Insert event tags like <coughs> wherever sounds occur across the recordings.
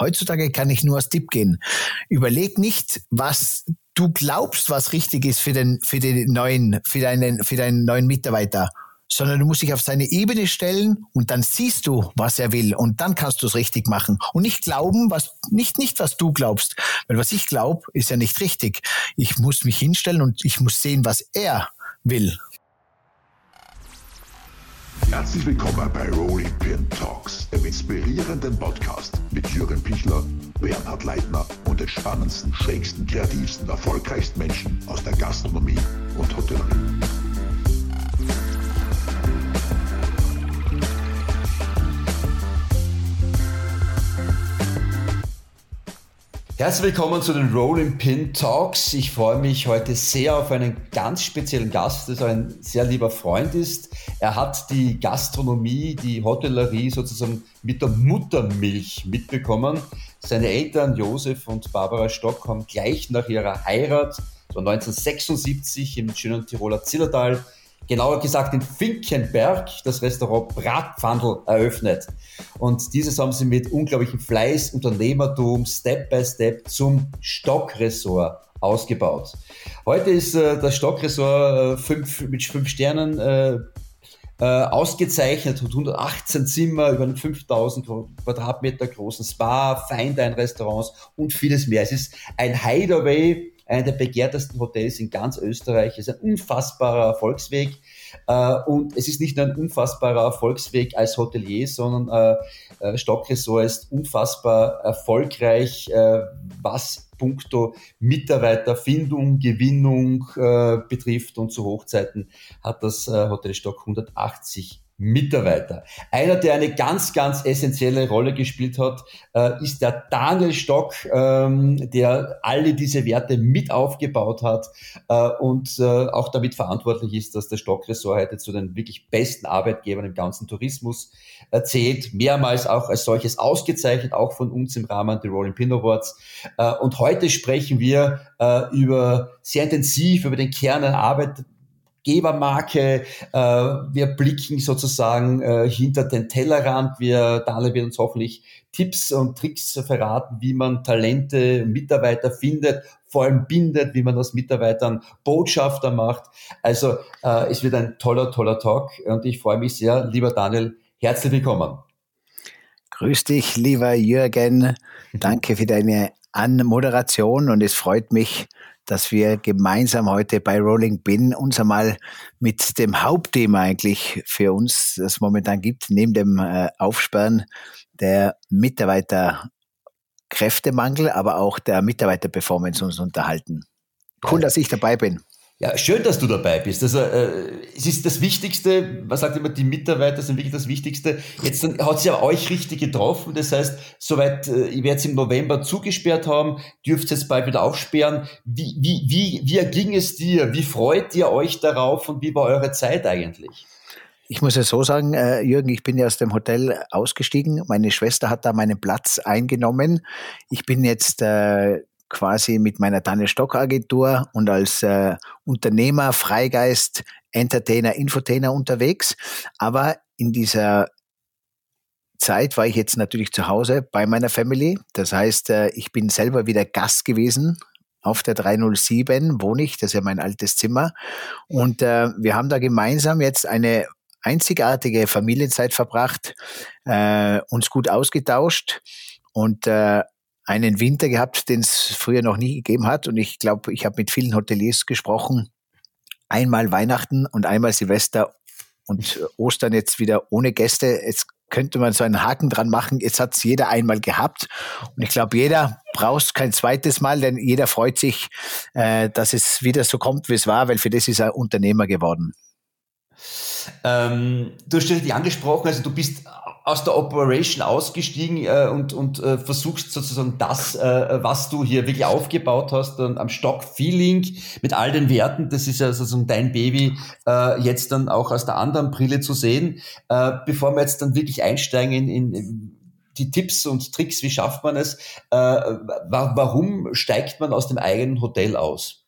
Heutzutage kann ich nur als Tipp gehen. Überleg nicht, was du glaubst, was richtig ist für den, für den neuen, für deinen, für deinen neuen Mitarbeiter sondern du musst dich auf seine Ebene stellen und dann siehst du, was er will und dann kannst du es richtig machen und nicht glauben, was nicht nicht was du glaubst, weil was ich glaube, ist ja nicht richtig. Ich muss mich hinstellen und ich muss sehen, was er will. Herzlich willkommen bei Rolling Pin Talks, dem inspirierenden Podcast mit Jürgen Pichler, Bernhard Leitner und den spannendsten, schrägsten, kreativsten, erfolgreichsten Menschen aus der Gastronomie und Hotellerie. Herzlich willkommen zu den Rolling Pin Talks. Ich freue mich heute sehr auf einen ganz speziellen Gast, der ein sehr lieber Freund ist. Er hat die Gastronomie, die Hotellerie sozusagen mit der Muttermilch mitbekommen. Seine Eltern Josef und Barbara Stock haben gleich nach ihrer Heirat, so 1976 im schönen Tiroler Zillertal, genauer gesagt in Finkenberg, das Restaurant Bratpfandl eröffnet. Und dieses haben sie mit unglaublichem Fleiß, Unternehmertum, Step by Step zum Stockressort ausgebaut. Heute ist äh, das Stockressort äh, fünf, mit fünf Sternen äh, äh, ausgezeichnet, hat 118 Zimmer, über 5000 Quadratmeter großen Spa, Feindein-Restaurants und vieles mehr. Es ist ein Hideaway einer der begehrtesten Hotels in ganz Österreich. Es ist ein unfassbarer Erfolgsweg. Äh, und es ist nicht nur ein unfassbarer Erfolgsweg als Hotelier, sondern äh, äh Stockressort ist unfassbar erfolgreich, äh, was puncto Mitarbeiterfindung, Gewinnung äh, betrifft. Und zu Hochzeiten hat das äh, Hotel Stock 180 Mitarbeiter. Einer, der eine ganz, ganz essentielle Rolle gespielt hat, äh, ist der Daniel Stock, ähm, der alle diese Werte mit aufgebaut hat äh, und äh, auch damit verantwortlich ist, dass der Stock-Ressort heute zu den wirklich besten Arbeitgebern im ganzen Tourismus zählt, mehrmals auch als solches ausgezeichnet, auch von uns im Rahmen der Rolling Pin Awards. und heute sprechen wir über sehr intensiv über den Kern der Arbeit Gebermarke. Äh, wir blicken sozusagen äh, hinter den Tellerrand. Wir, Dale wird uns hoffentlich Tipps und Tricks verraten, wie man Talente, Mitarbeiter findet, vor allem bindet, wie man aus Mitarbeitern Botschafter macht. Also äh, es wird ein toller, toller Talk und ich freue mich sehr. Lieber Daniel, herzlich willkommen. Grüß dich, lieber Jürgen. Danke für deine Anmoderation und es freut mich, dass wir gemeinsam heute bei Rolling Bin uns einmal mit dem Hauptthema eigentlich für uns, das momentan gibt, neben dem äh, Aufsperren der Mitarbeiterkräftemangel, aber auch der Mitarbeiterperformance uns unterhalten. Cool, dass ich dabei bin. Ja, schön, dass du dabei bist. Also, äh, es ist das Wichtigste, man sagt immer, die Mitarbeiter sind wirklich das Wichtigste. Jetzt hat sie ja euch richtig getroffen. Das heißt, soweit, äh, ihr werdet es im November zugesperrt haben, dürft jetzt bald wieder aufsperren. Wie, wie, wie, wie erging es dir? Wie freut ihr euch darauf und wie war eure Zeit eigentlich? Ich muss ja so sagen, äh, Jürgen, ich bin ja aus dem Hotel ausgestiegen. Meine Schwester hat da meinen Platz eingenommen. Ich bin jetzt äh, quasi mit meiner Daniel Stock Agentur und als äh, Unternehmer, Freigeist, Entertainer, Infotainer unterwegs. Aber in dieser Zeit war ich jetzt natürlich zu Hause bei meiner Family. Das heißt, äh, ich bin selber wieder Gast gewesen. Auf der 307 wohne ich, das ist ja mein altes Zimmer. Und äh, wir haben da gemeinsam jetzt eine einzigartige Familienzeit verbracht, äh, uns gut ausgetauscht und äh, einen Winter gehabt, den es früher noch nie gegeben hat. Und ich glaube, ich habe mit vielen Hoteliers gesprochen. Einmal Weihnachten und einmal Silvester und Ostern jetzt wieder ohne Gäste. Jetzt könnte man so einen Haken dran machen. Jetzt hat es jeder einmal gehabt. Und ich glaube, jeder braucht kein zweites Mal, denn jeder freut sich, äh, dass es wieder so kommt, wie es war, weil für das ist er Unternehmer geworden. Ähm, du hast dich angesprochen, also du bist aus der Operation ausgestiegen äh, und, und äh, versuchst sozusagen das, äh, was du hier wirklich aufgebaut hast und am Stock-Feeling mit all den Werten, das ist ja sozusagen dein Baby, äh, jetzt dann auch aus der anderen Brille zu sehen. Äh, bevor wir jetzt dann wirklich einsteigen in, in die Tipps und Tricks, wie schafft man es, äh, warum steigt man aus dem eigenen Hotel aus?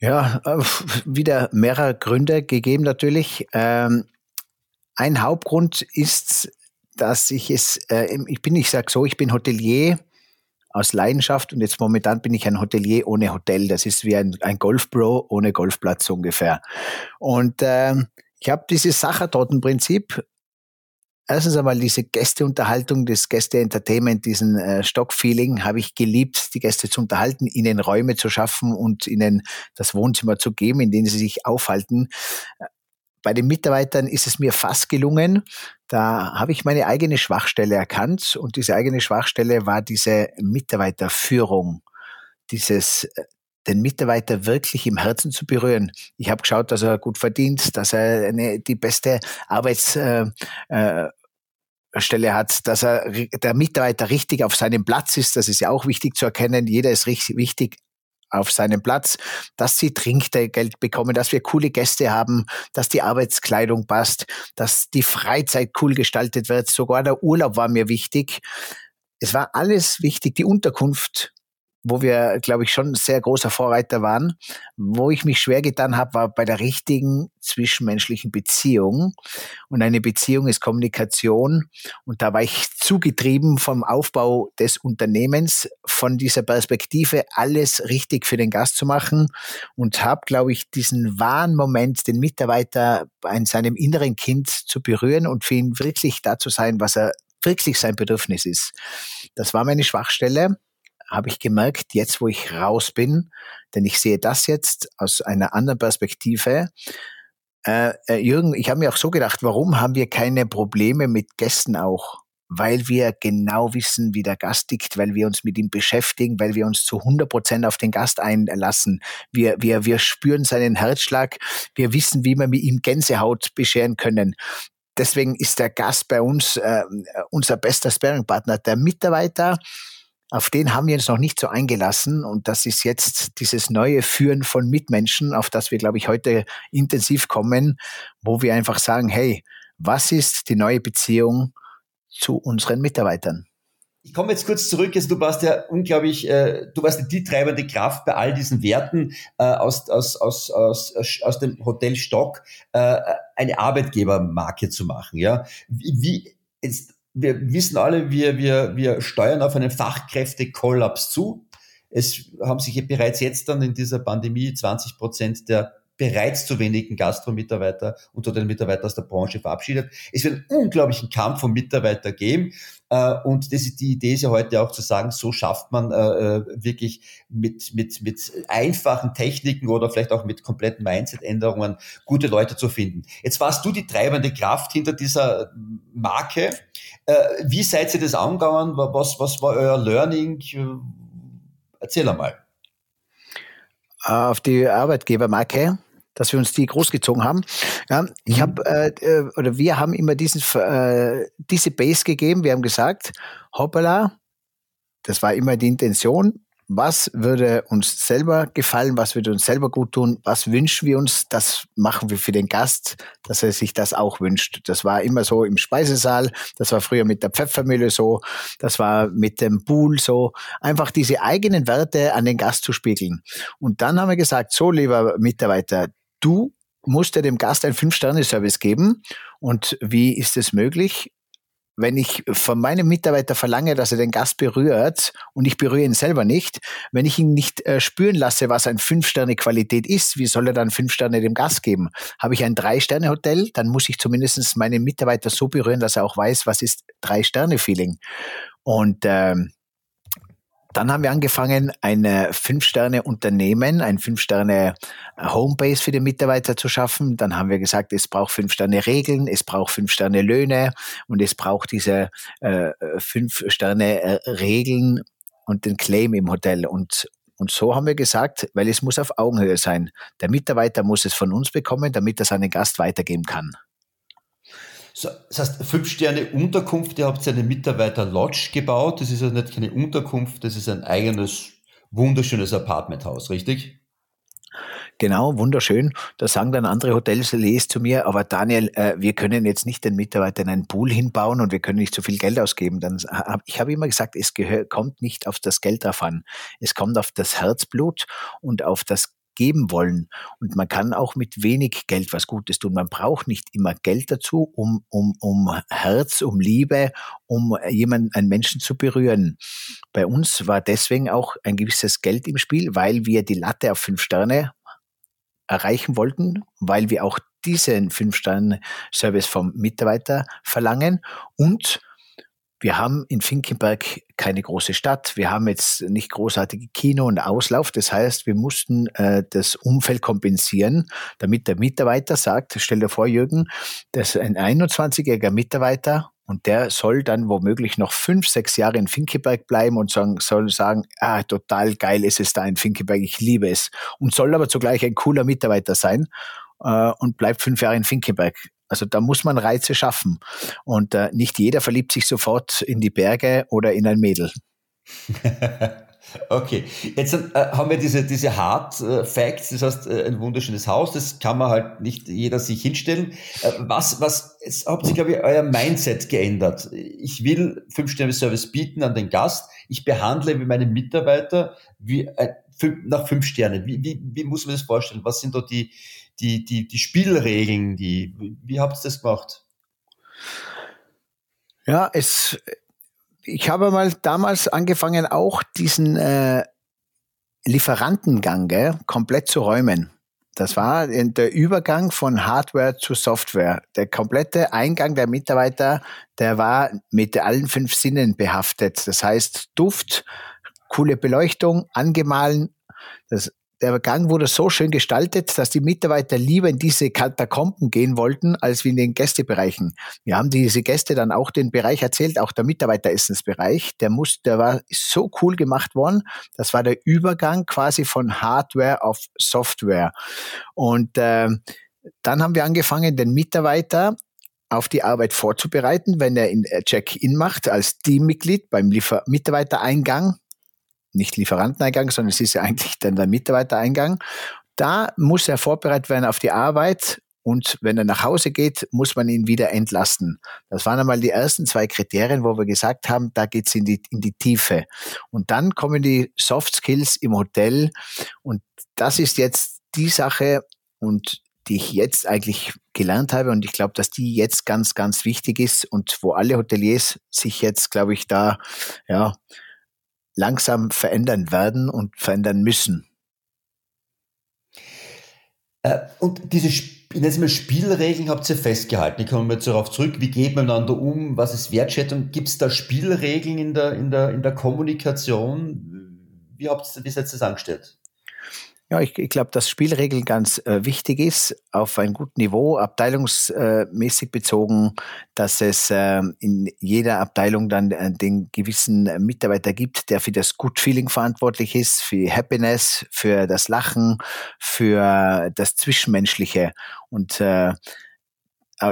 Ja, äh, wieder mehrere Gründe gegeben natürlich. Ähm, ein Hauptgrund ist dass ich es, äh, ich bin, ich sage so, ich bin Hotelier aus Leidenschaft und jetzt momentan bin ich ein Hotelier ohne Hotel. Das ist wie ein, ein Golfbro ohne Golfplatz ungefähr. Und äh, ich habe dieses Sachertortenprinzip erstens einmal diese Gästeunterhaltung, das Gäste-Entertainment, diesen äh, Stock-Feeling habe ich geliebt, die Gäste zu unterhalten, ihnen Räume zu schaffen und ihnen das Wohnzimmer zu geben, in denen sie sich aufhalten. Bei den Mitarbeitern ist es mir fast gelungen. Da habe ich meine eigene Schwachstelle erkannt und diese eigene Schwachstelle war diese Mitarbeiterführung, dieses äh, den Mitarbeiter wirklich im Herzen zu berühren. Ich habe geschaut, dass er gut verdient, dass er eine, die beste Arbeits, äh, äh, hat, dass er der Mitarbeiter richtig auf seinem Platz ist. Das ist ja auch wichtig zu erkennen. Jeder ist richtig wichtig auf seinem Platz, dass sie Trinkgeld bekommen, dass wir coole Gäste haben, dass die Arbeitskleidung passt, dass die Freizeit cool gestaltet wird. Sogar der Urlaub war mir wichtig. Es war alles wichtig. Die Unterkunft wo wir, glaube ich, schon sehr großer Vorreiter waren. Wo ich mich schwer getan habe, war bei der richtigen zwischenmenschlichen Beziehung. Und eine Beziehung ist Kommunikation. Und da war ich zugetrieben vom Aufbau des Unternehmens, von dieser Perspektive, alles richtig für den Gast zu machen. Und habe, glaube ich, diesen wahren Moment, den Mitarbeiter in seinem inneren Kind zu berühren und für ihn wirklich da zu sein, was er wirklich sein Bedürfnis ist. Das war meine Schwachstelle habe ich gemerkt, jetzt wo ich raus bin, denn ich sehe das jetzt aus einer anderen Perspektive. Äh, äh, Jürgen, ich habe mir auch so gedacht, warum haben wir keine Probleme mit Gästen auch? Weil wir genau wissen, wie der Gast tickt, weil wir uns mit ihm beschäftigen, weil wir uns zu 100 Prozent auf den Gast einlassen. Wir, wir, wir spüren seinen Herzschlag. Wir wissen, wie wir mit ihm Gänsehaut bescheren können. Deswegen ist der Gast bei uns äh, unser bester Sparing-Partner. Der Mitarbeiter, auf den haben wir uns noch nicht so eingelassen und das ist jetzt dieses neue Führen von Mitmenschen, auf das wir, glaube ich, heute intensiv kommen, wo wir einfach sagen, hey, was ist die neue Beziehung zu unseren Mitarbeitern? Ich komme jetzt kurz zurück. Also du warst ja unglaublich, äh, du warst die treibende Kraft bei all diesen Werten äh, aus, aus, aus, aus, aus dem Hotel Stock, äh, eine Arbeitgebermarke zu machen. Ja, wie, wie jetzt wir wissen alle, wir, wir, wir steuern auf einen Fachkräftekollaps zu. Es haben sich bereits jetzt dann in dieser Pandemie 20 Prozent der bereits zu wenigen Gastromitarbeiter unter den Mitarbeitern aus der Branche verabschiedet. Es wird einen unglaublichen Kampf um Mitarbeiter geben. Äh, und das ist die Idee ist ja heute auch zu sagen, so schafft man äh, äh, wirklich mit, mit, mit einfachen Techniken oder vielleicht auch mit kompletten Mindset-Änderungen gute Leute zu finden. Jetzt warst du die treibende Kraft hinter dieser Marke. Wie seid ihr das angegangen? Was, was war euer Learning? Erzähl einmal. Auf die Arbeitgebermarke dass wir uns die großgezogen haben. Ja, ich mhm. habe äh, äh, oder wir haben immer diesen äh, diese Base gegeben. Wir haben gesagt, hoppala, das war immer die Intention. Was würde uns selber gefallen? Was würde uns selber gut tun? Was wünschen wir uns? Das machen wir für den Gast, dass er sich das auch wünscht. Das war immer so im Speisesaal. Das war früher mit der Pfeffermühle so. Das war mit dem Pool so. Einfach diese eigenen Werte an den Gast zu spiegeln. Und dann haben wir gesagt, so lieber Mitarbeiter, du musst ja dem Gast einen Fünf-Sterne-Service geben. Und wie ist es möglich? Wenn ich von meinem Mitarbeiter verlange, dass er den Gast berührt und ich berühre ihn selber nicht, wenn ich ihn nicht äh, spüren lasse, was ein Fünf-Sterne-Qualität ist, wie soll er dann fünf Sterne dem Gast geben? Habe ich ein Drei-Sterne-Hotel, dann muss ich zumindest meinen Mitarbeiter so berühren, dass er auch weiß, was ist Drei-Sterne-Feeling. Und ähm, dann haben wir angefangen, ein Fünf-Sterne-Unternehmen, ein Fünf-Sterne-Homebase für die Mitarbeiter zu schaffen. Dann haben wir gesagt, es braucht Fünf-Sterne-Regeln, es braucht Fünf-Sterne-Löhne und es braucht diese äh, Fünf-Sterne-Regeln und den Claim im Hotel. Und, und so haben wir gesagt, weil es muss auf Augenhöhe sein. Der Mitarbeiter muss es von uns bekommen, damit er seinen Gast weitergeben kann. So, das heißt, fünf Sterne Unterkunft, ihr habt eine Mitarbeiter-Lodge gebaut. Das ist ja nicht keine Unterkunft, das ist ein eigenes, wunderschönes Apartmenthaus, richtig? Genau, wunderschön. Da sagen dann andere Hotels zu mir, aber Daniel, äh, wir können jetzt nicht den Mitarbeitern einen Pool hinbauen und wir können nicht so viel Geld ausgeben. Dann hab, ich habe immer gesagt, es kommt nicht auf das Geld drauf an. Es kommt auf das Herzblut und auf das geben wollen. Und man kann auch mit wenig Geld was Gutes tun. Man braucht nicht immer Geld dazu, um, um, um Herz, um Liebe, um jemanden, einen Menschen zu berühren. Bei uns war deswegen auch ein gewisses Geld im Spiel, weil wir die Latte auf fünf Sterne erreichen wollten, weil wir auch diesen Fünf-Sterne-Service vom Mitarbeiter verlangen und wir haben in Finkenberg keine große Stadt. Wir haben jetzt nicht großartige Kino und Auslauf. Das heißt, wir mussten äh, das Umfeld kompensieren, damit der Mitarbeiter sagt, stell dir vor, Jürgen, das ist ein 21-jähriger Mitarbeiter und der soll dann womöglich noch fünf, sechs Jahre in Finkeberg bleiben und sagen, soll sagen, ah, total geil ist es da in Finkeberg, ich liebe es. Und soll aber zugleich ein cooler Mitarbeiter sein äh, und bleibt fünf Jahre in Finkeberg. Also da muss man Reize schaffen. Und äh, nicht jeder verliebt sich sofort in die Berge oder in ein Mädel. <laughs> okay, jetzt äh, haben wir diese, diese Hard äh, Facts, das heißt äh, ein wunderschönes Haus, das kann man halt nicht jeder sich hinstellen. Äh, was, was, jetzt habt ihr, glaube ich, euer Mindset geändert. Ich will Fünf-Sterne-Service bieten an den Gast. Ich behandle meine Mitarbeiter wie, äh, fünf, nach fünf Sternen. Wie, wie, wie muss man das vorstellen? Was sind da die, die, die, die Spielregeln, die, wie habt ihr das gemacht? Ja, es, ich habe mal damals angefangen, auch diesen äh, Lieferantengang gell, komplett zu räumen. Das war der Übergang von Hardware zu Software. Der komplette Eingang der Mitarbeiter, der war mit allen fünf Sinnen behaftet. Das heißt Duft, coole Beleuchtung, angemahlen. Das der Gang wurde so schön gestaltet, dass die Mitarbeiter lieber in diese Katakomben gehen wollten, als wie in den Gästebereichen. Wir haben diese Gäste dann auch den Bereich erzählt, auch der Mitarbeiteressensbereich. Der muss, der war so cool gemacht worden. Das war der Übergang quasi von Hardware auf Software. Und äh, dann haben wir angefangen, den Mitarbeiter auf die Arbeit vorzubereiten, wenn er in äh, Check-in macht als Teammitglied beim Liefer Mitarbeitereingang nicht Lieferanteneingang, sondern es ist ja eigentlich dann der Mitarbeitereingang. Da muss er vorbereitet werden auf die Arbeit und wenn er nach Hause geht, muss man ihn wieder entlasten. Das waren einmal die ersten zwei Kriterien, wo wir gesagt haben, da geht's in die, in die Tiefe. Und dann kommen die Soft Skills im Hotel und das ist jetzt die Sache und die ich jetzt eigentlich gelernt habe und ich glaube, dass die jetzt ganz, ganz wichtig ist und wo alle Hoteliers sich jetzt, glaube ich, da ja langsam verändern werden und verändern müssen. Äh, und diese mal Spielregeln habt ihr festgehalten. Ich komme jetzt darauf zurück. Wie geht man miteinander um? Was ist Wertschätzung? Gibt es da Spielregeln in der, in, der, in der Kommunikation? Wie habt ihr das jetzt angestellt? Ja, ich, ich glaube, dass Spielregeln ganz äh, wichtig ist, auf ein gutes Niveau, abteilungsmäßig bezogen, dass es äh, in jeder Abteilung dann äh, den gewissen Mitarbeiter gibt, der für das Good Feeling verantwortlich ist, für Happiness, für das Lachen, für das Zwischenmenschliche. Und äh,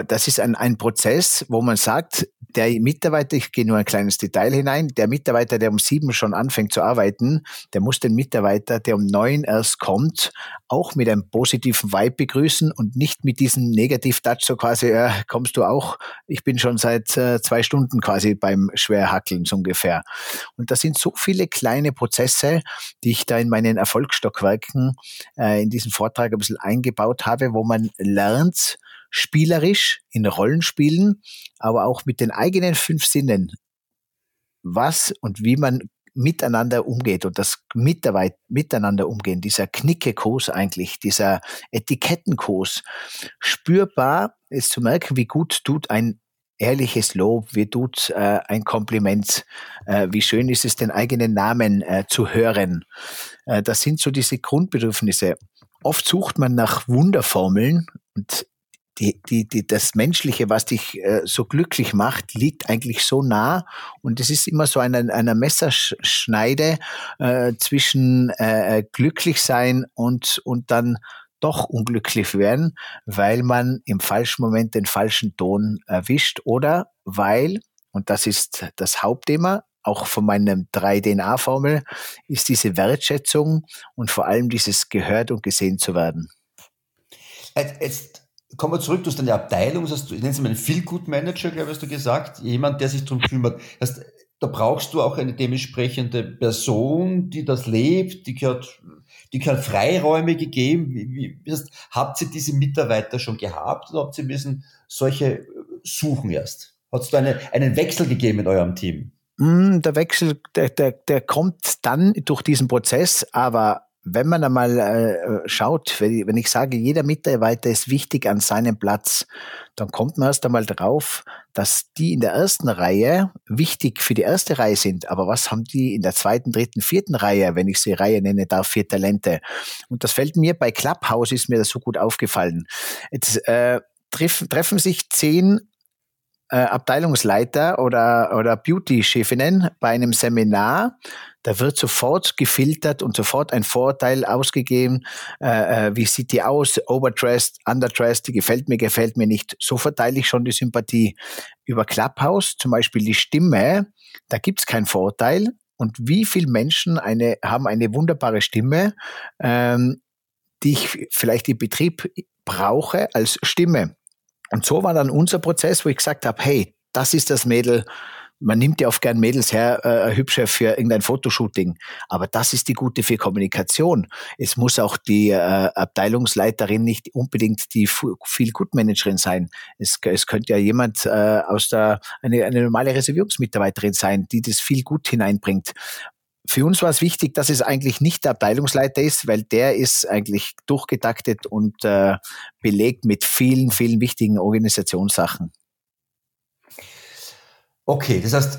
das ist ein, ein Prozess, wo man sagt, der Mitarbeiter, ich gehe nur ein kleines Detail hinein, der Mitarbeiter, der um sieben schon anfängt zu arbeiten, der muss den Mitarbeiter, der um neun erst kommt, auch mit einem positiven Vibe begrüßen und nicht mit diesem Negativ-Touch so quasi, äh, kommst du auch, ich bin schon seit äh, zwei Stunden quasi beim Schwerhackeln so ungefähr. Und das sind so viele kleine Prozesse, die ich da in meinen Erfolgsstockwerken äh, in diesem Vortrag ein bisschen eingebaut habe, wo man lernt, spielerisch in Rollenspielen, aber auch mit den eigenen fünf Sinnen, was und wie man miteinander umgeht und das miteinander umgehen, dieser Knickekurs eigentlich, dieser Etikettenkurs, spürbar ist zu merken, wie gut tut ein ehrliches Lob, wie tut äh, ein Kompliment, äh, wie schön ist es, den eigenen Namen äh, zu hören. Äh, das sind so diese Grundbedürfnisse. Oft sucht man nach Wunderformeln und die, die, die, das Menschliche, was dich äh, so glücklich macht, liegt eigentlich so nah. Und es ist immer so eine, eine Messerschneide äh, zwischen äh, glücklich sein und, und dann doch unglücklich werden, weil man im falschen Moment den falschen Ton erwischt oder weil, und das ist das Hauptthema, auch von meinem 3DNA-Formel, ist diese Wertschätzung und vor allem dieses gehört und gesehen zu werden. Jetzt kommen wir zurück, du hast eine Abteilung, das heißt, du nennst mal einen Feel-Good-Manager, glaube ich, hast du gesagt, jemand, der sich darum kümmert. Das heißt, da brauchst du auch eine dementsprechende Person, die das lebt, die gehört, die gehört Freiräume gegeben. Wie, wie, heißt, habt ihr diese Mitarbeiter schon gehabt oder habt ihr müssen solche suchen erst? Hat es da eine, einen Wechsel gegeben in eurem Team? Mm, der Wechsel, der, der, der kommt dann durch diesen Prozess, aber wenn man einmal äh, schaut, wenn ich, wenn ich sage, jeder Mitarbeiter ist wichtig an seinem Platz, dann kommt man erst einmal drauf, dass die in der ersten Reihe wichtig für die erste Reihe sind. Aber was haben die in der zweiten, dritten, vierten Reihe, wenn ich sie Reihe nenne darf, vier Talente? Und das fällt mir bei Clubhouse ist mir das so gut aufgefallen. Jetzt äh, treffen, treffen sich zehn äh, Abteilungsleiter oder, oder Beauty-Chefinnen bei einem Seminar, da wird sofort gefiltert und sofort ein Vorteil ausgegeben. Äh, äh, wie sieht die aus? Overdressed, underdressed, die gefällt mir, gefällt mir nicht. So verteile ich schon die Sympathie. Über Clubhouse, zum Beispiel die Stimme, da gibt's keinen Vorteil. Und wie viele Menschen eine, haben eine wunderbare Stimme, ähm, die ich vielleicht im Betrieb brauche als Stimme. Und so war dann unser Prozess, wo ich gesagt habe, hey, das ist das Mädel, man nimmt ja oft gern Mädels her, äh, hübsche für irgendein Fotoshooting. Aber das ist die gute für Kommunikation. Es muss auch die äh, Abteilungsleiterin nicht unbedingt die viel Gutmanagerin sein. Es, es könnte ja jemand äh, aus der, eine, eine normale Reservierungsmitarbeiterin sein, die das viel gut hineinbringt. Für uns war es wichtig, dass es eigentlich nicht der Abteilungsleiter ist, weil der ist eigentlich durchgetaktet und äh, belegt mit vielen, vielen wichtigen Organisationssachen. Okay, das heißt,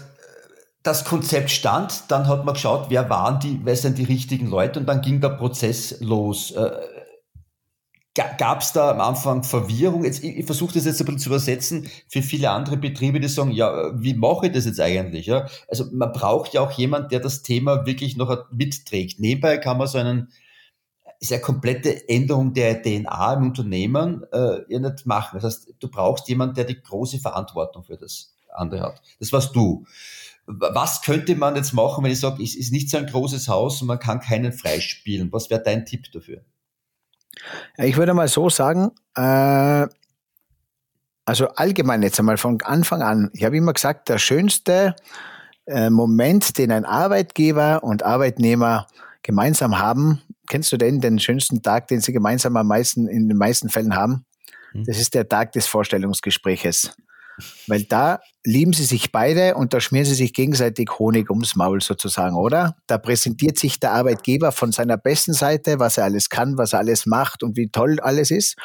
das Konzept stand, dann hat man geschaut, wer waren die, wer sind die richtigen Leute und dann ging der Prozess los. Äh, Gab es da am Anfang Verwirrung? Jetzt, ich, ich versuche das jetzt ein bisschen zu übersetzen für viele andere Betriebe, die sagen, ja, wie mache ich das jetzt eigentlich? Ja? Also man braucht ja auch jemand, der das Thema wirklich noch mitträgt. Nebenbei kann man so einen sehr komplette Änderung der DNA im Unternehmen äh, ja nicht machen. Das heißt, du brauchst jemanden, der die große Verantwortung für das andere hat. Das warst du. Was könnte man jetzt machen, wenn ich sage, es ist nicht so ein großes Haus und man kann keinen freispielen? Was wäre dein Tipp dafür? Ich würde mal so sagen, äh, also allgemein jetzt einmal von Anfang an, ich habe immer gesagt, der schönste äh, Moment, den ein Arbeitgeber und Arbeitnehmer gemeinsam haben, kennst du denn den schönsten Tag, den sie gemeinsam am meisten in den meisten Fällen haben? Hm. Das ist der Tag des Vorstellungsgespräches. Weil da lieben sie sich beide und da schmieren sie sich gegenseitig Honig ums Maul sozusagen, oder? Da präsentiert sich der Arbeitgeber von seiner besten Seite, was er alles kann, was er alles macht und wie toll alles ist.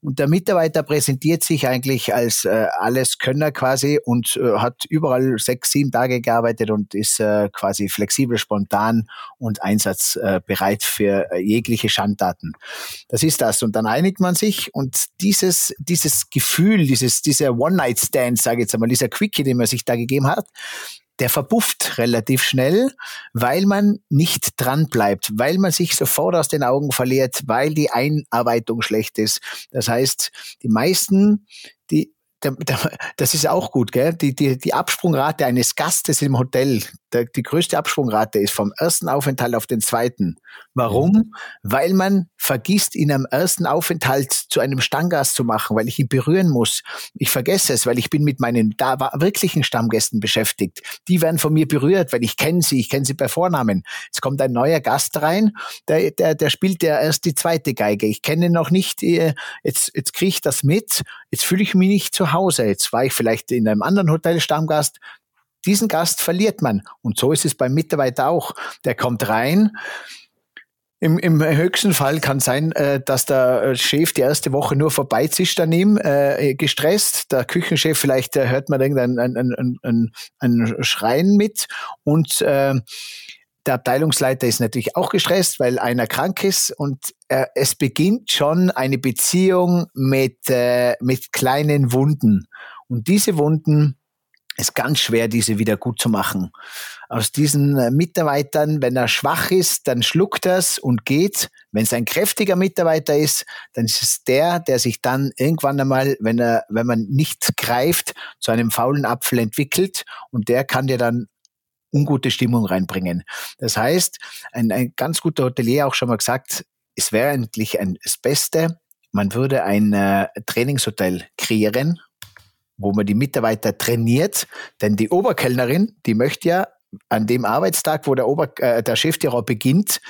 Und der Mitarbeiter präsentiert sich eigentlich als äh, alles Könner quasi und äh, hat überall sechs, sieben Tage gearbeitet und ist äh, quasi flexibel, spontan und einsatzbereit für äh, jegliche Schandtaten. Das ist das. Und dann einigt man sich und dieses, dieses Gefühl, dieses, dieser One-Night-Stand, sage ich jetzt einmal, dieser Quick Quickie, den man sich da gegeben hat, der verbufft relativ schnell, weil man nicht dran bleibt, weil man sich sofort aus den Augen verliert, weil die Einarbeitung schlecht ist. Das heißt, die meisten, die das ist auch gut, gell? Die, die, die Absprungrate eines Gastes im Hotel, der, die größte Absprungrate ist vom ersten Aufenthalt auf den zweiten. Warum? Mhm. Weil man vergisst, ihn am ersten Aufenthalt zu einem Stammgast zu machen, weil ich ihn berühren muss. Ich vergesse es, weil ich bin mit meinen da wirklichen Stammgästen beschäftigt. Die werden von mir berührt, weil ich kenne sie, ich kenne sie bei Vornamen. Jetzt kommt ein neuer Gast rein, der, der, der spielt ja erst die zweite Geige. Ich kenne noch nicht, äh, jetzt, jetzt kriege ich das mit, jetzt fühle ich mich nicht zu Hause. Jetzt war ich vielleicht in einem anderen Hotel Stammgast, diesen Gast verliert man. Und so ist es beim Mitarbeiter auch. Der kommt rein. Im, Im höchsten Fall kann sein, äh, dass der Chef die erste Woche nur vorbeizischt an ihm, äh, gestresst. Der Küchenchef, vielleicht äh, hört man irgendein ein, ein, ein, ein Schreien mit. Und äh, der Abteilungsleiter ist natürlich auch gestresst, weil einer krank ist. Und äh, es beginnt schon eine Beziehung mit, äh, mit kleinen Wunden. Und diese Wunden ist ganz schwer, diese wieder gut zu machen. Aus diesen äh, Mitarbeitern, wenn er schwach ist, dann schluckt es und geht. Wenn es ein kräftiger Mitarbeiter ist, dann ist es der, der sich dann irgendwann einmal, wenn er, wenn man nicht greift, zu einem faulen Apfel entwickelt und der kann dir dann ungute Stimmung reinbringen. Das heißt, ein, ein ganz guter Hotelier auch schon mal gesagt, es wäre eigentlich ein, das Beste, man würde ein äh, Trainingshotel kreieren wo man die Mitarbeiter trainiert, denn die Oberkellnerin, die möchte ja an dem Arbeitstag, wo der, Ober, äh, der Chefterror beginnt,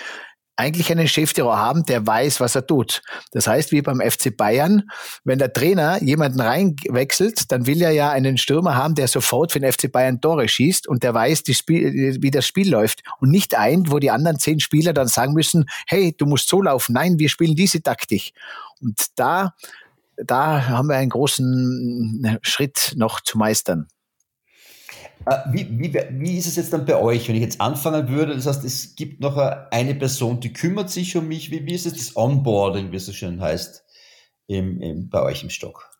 eigentlich einen Chefterror haben, der weiß, was er tut. Das heißt, wie beim FC Bayern, wenn der Trainer jemanden reinwechselt, dann will er ja einen Stürmer haben, der sofort für den FC Bayern Tore schießt und der weiß, wie das Spiel läuft. Und nicht ein, wo die anderen zehn Spieler dann sagen müssen, hey, du musst so laufen. Nein, wir spielen diese Taktik. Und da, da haben wir einen großen Schritt noch zu meistern. Äh, wie, wie, wie ist es jetzt dann bei euch, wenn ich jetzt anfangen würde? Das heißt, es gibt noch eine Person, die kümmert sich um mich. Wie, wie ist es das Onboarding, wie es so schön heißt, im, im, bei euch im Stock?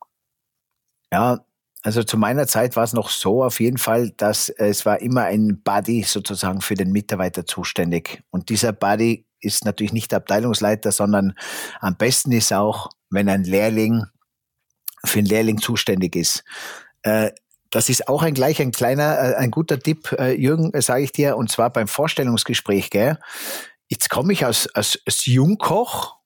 Ja, also zu meiner Zeit war es noch so auf jeden Fall, dass es war immer ein Buddy sozusagen für den Mitarbeiter zuständig. Und dieser Buddy ist natürlich nicht der Abteilungsleiter, sondern am besten ist auch, wenn ein Lehrling für einen Lehrling zuständig ist. Äh, das ist auch ein gleich ein kleiner, äh, ein guter Tipp, äh, Jürgen, sage ich dir, und zwar beim Vorstellungsgespräch. Gell? Jetzt komme ich als, als, als Jungkoch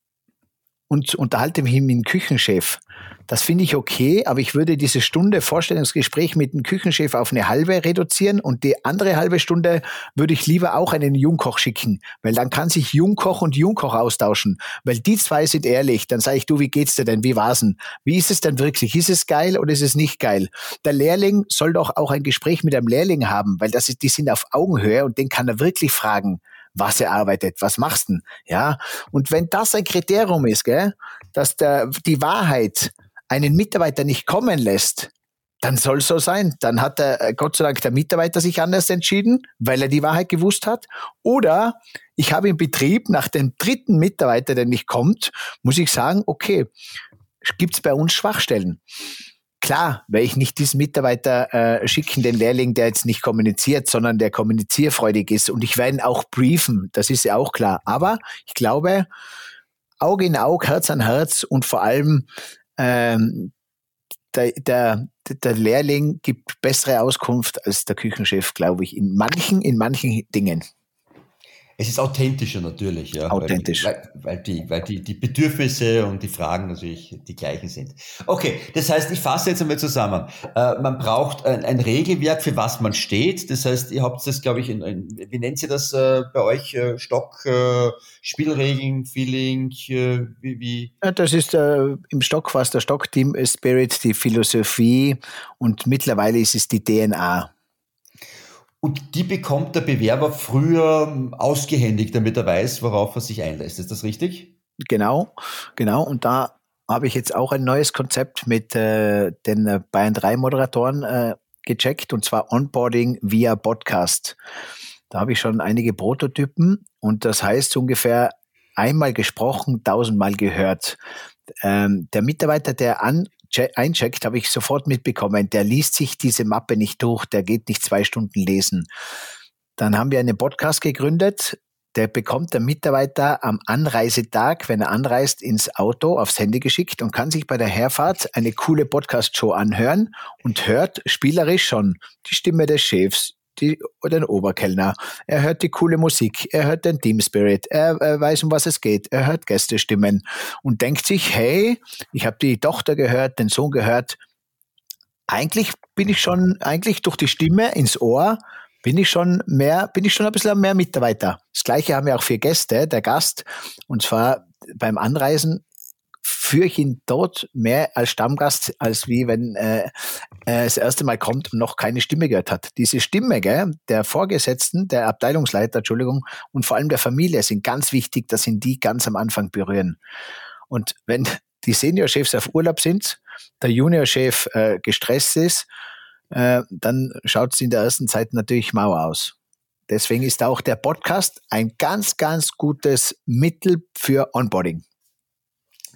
und unterhalte mich mit dem Küchenchef. Das finde ich okay, aber ich würde diese Stunde Vorstellungsgespräch mit dem Küchenchef auf eine halbe reduzieren und die andere halbe Stunde würde ich lieber auch einen Jungkoch schicken, weil dann kann sich Jungkoch und Jungkoch austauschen, weil die zwei sind ehrlich. Dann sage ich, du, wie geht's dir denn? Wie war's denn? Wie ist es denn wirklich? Ist es geil oder ist es nicht geil? Der Lehrling soll doch auch ein Gespräch mit einem Lehrling haben, weil das ist, die sind auf Augenhöhe und den kann er wirklich fragen was er arbeitet, was machst du? Ja, und wenn das ein Kriterium ist, gell, dass der, die Wahrheit einen Mitarbeiter nicht kommen lässt, dann soll es so sein. Dann hat der, äh, Gott sei Dank der Mitarbeiter sich anders entschieden, weil er die Wahrheit gewusst hat. Oder ich habe im Betrieb nach dem dritten Mitarbeiter, der nicht kommt, muss ich sagen, okay, gibt es bei uns Schwachstellen. Klar, werde ich nicht diesen Mitarbeiter äh, schicken, den Lehrling, der jetzt nicht kommuniziert, sondern der kommunizierfreudig ist. Und ich werde ihn auch briefen, das ist ja auch klar. Aber ich glaube, Auge in Auge, Herz an Herz und vor allem ähm, der, der, der Lehrling gibt bessere Auskunft als der Küchenchef, glaube ich, in manchen, in manchen Dingen. Es ist authentischer natürlich, ja. Authentisch. Weil, weil, die, weil die, die Bedürfnisse und die Fragen natürlich die gleichen sind. Okay, das heißt, ich fasse jetzt einmal zusammen. Äh, man braucht ein, ein, Regelwerk, für was man steht. Das heißt, ihr habt das, glaube ich, in, in, wie nennt ihr das äh, bei euch? Äh, Stock, äh, Spielregeln, Feeling, äh, wie, wie? Ja, das ist äh, im Stock fast der Stock-Team Spirit, die Philosophie und mittlerweile ist es die DNA. Und die bekommt der Bewerber früher ausgehändigt, damit er weiß, worauf er sich einlässt. Ist das richtig? Genau, genau. Und da habe ich jetzt auch ein neues Konzept mit äh, den Bayern 3 Moderatoren äh, gecheckt und zwar Onboarding via Podcast. Da habe ich schon einige Prototypen und das heißt ungefähr einmal gesprochen, tausendmal gehört. Ähm, der Mitarbeiter, der an eincheckt, habe ich sofort mitbekommen, der liest sich diese Mappe nicht durch, der geht nicht zwei Stunden lesen. Dann haben wir einen Podcast gegründet, der bekommt der Mitarbeiter am Anreisetag, wenn er anreist, ins Auto aufs Handy geschickt und kann sich bei der Herfahrt eine coole Podcast-Show anhören und hört spielerisch schon die Stimme des Chefs, die, den Oberkellner. Er hört die coole Musik, er hört den Team Spirit, er, er weiß, um was es geht, er hört Gästestimmen und denkt sich, hey, ich habe die Tochter gehört, den Sohn gehört. Eigentlich bin ich schon, eigentlich durch die Stimme ins Ohr, bin ich schon mehr, bin ich schon ein bisschen mehr Mitarbeiter. Das gleiche haben wir auch für Gäste, der Gast, und zwar beim Anreisen führe ich ihn dort mehr als Stammgast, als wie wenn äh, er das erste Mal kommt und noch keine Stimme gehört hat. Diese Stimme gell, der Vorgesetzten, der Abteilungsleiter, Entschuldigung, und vor allem der Familie sind ganz wichtig, dass ihn die ganz am Anfang berühren. Und wenn die Seniorchefs auf Urlaub sind, der Juniorchef äh, gestresst ist, äh, dann schaut es in der ersten Zeit natürlich mau aus. Deswegen ist auch der Podcast ein ganz, ganz gutes Mittel für Onboarding.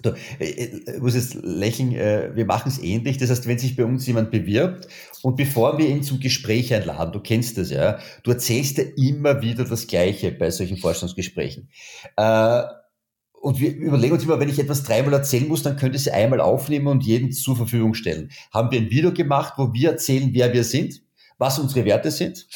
Du, äh, äh, ich muss jetzt lächeln, äh, wir machen es ähnlich. Das heißt, wenn sich bei uns jemand bewirbt und bevor wir ihn zum Gespräch einladen, du kennst das ja, du erzählst ja immer wieder das Gleiche bei solchen Vorstandsgesprächen. Und wir überlegen uns immer, wenn ich etwas dreimal erzählen muss, dann könnte ich einmal aufnehmen und jedem zur Verfügung stellen. Haben wir ein Video gemacht, wo wir erzählen, wer wir sind, was unsere Werte sind,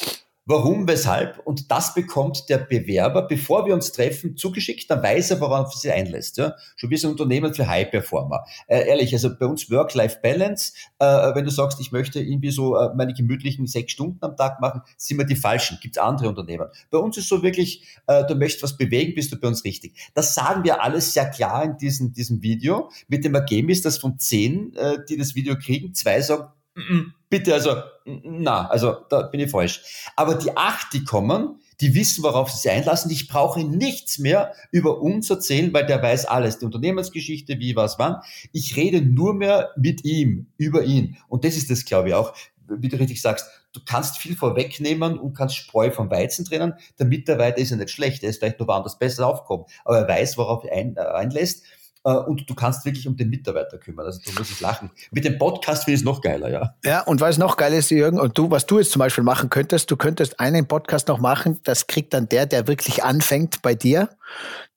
Warum, weshalb? Und das bekommt der Bewerber, bevor wir uns treffen, zugeschickt, dann weiß er, worauf er sich einlässt. Ja? Schon wie so ein Unternehmen für High-Performer. Äh, ehrlich, also bei uns Work-Life-Balance, äh, wenn du sagst, ich möchte irgendwie so äh, meine gemütlichen sechs Stunden am Tag machen, sind wir die falschen. Gibt es andere Unternehmen. Bei uns ist so wirklich, äh, du möchtest was bewegen, bist du bei uns richtig. Das sagen wir alles sehr klar in diesem, diesem Video, mit dem Ergebnis, dass von zehn, äh, die das Video kriegen, zwei sagen, bitte, also, na, also da bin ich falsch. Aber die acht, die kommen, die wissen, worauf sie sich einlassen. Ich brauche nichts mehr über uns erzählen, weil der weiß alles. Die Unternehmensgeschichte, wie, was, wann. Ich rede nur mehr mit ihm, über ihn. Und das ist das, glaube ich, auch, wie du richtig sagst. Du kannst viel vorwegnehmen und kannst Spreu vom Weizen trennen. Der Mitarbeiter ist ja nicht schlecht. Er ist vielleicht nur woanders besser aufgekommen. Aber er weiß, worauf er äh, einlässt. Äh, und du kannst wirklich um den Mitarbeiter kümmern. Also du musst es lachen. Mit dem Podcast finde ich es noch geiler, ja. Ja, und was noch geil ist, Jürgen, und du, was du jetzt zum Beispiel machen könntest, du könntest einen Podcast noch machen, das kriegt dann der, der wirklich anfängt bei dir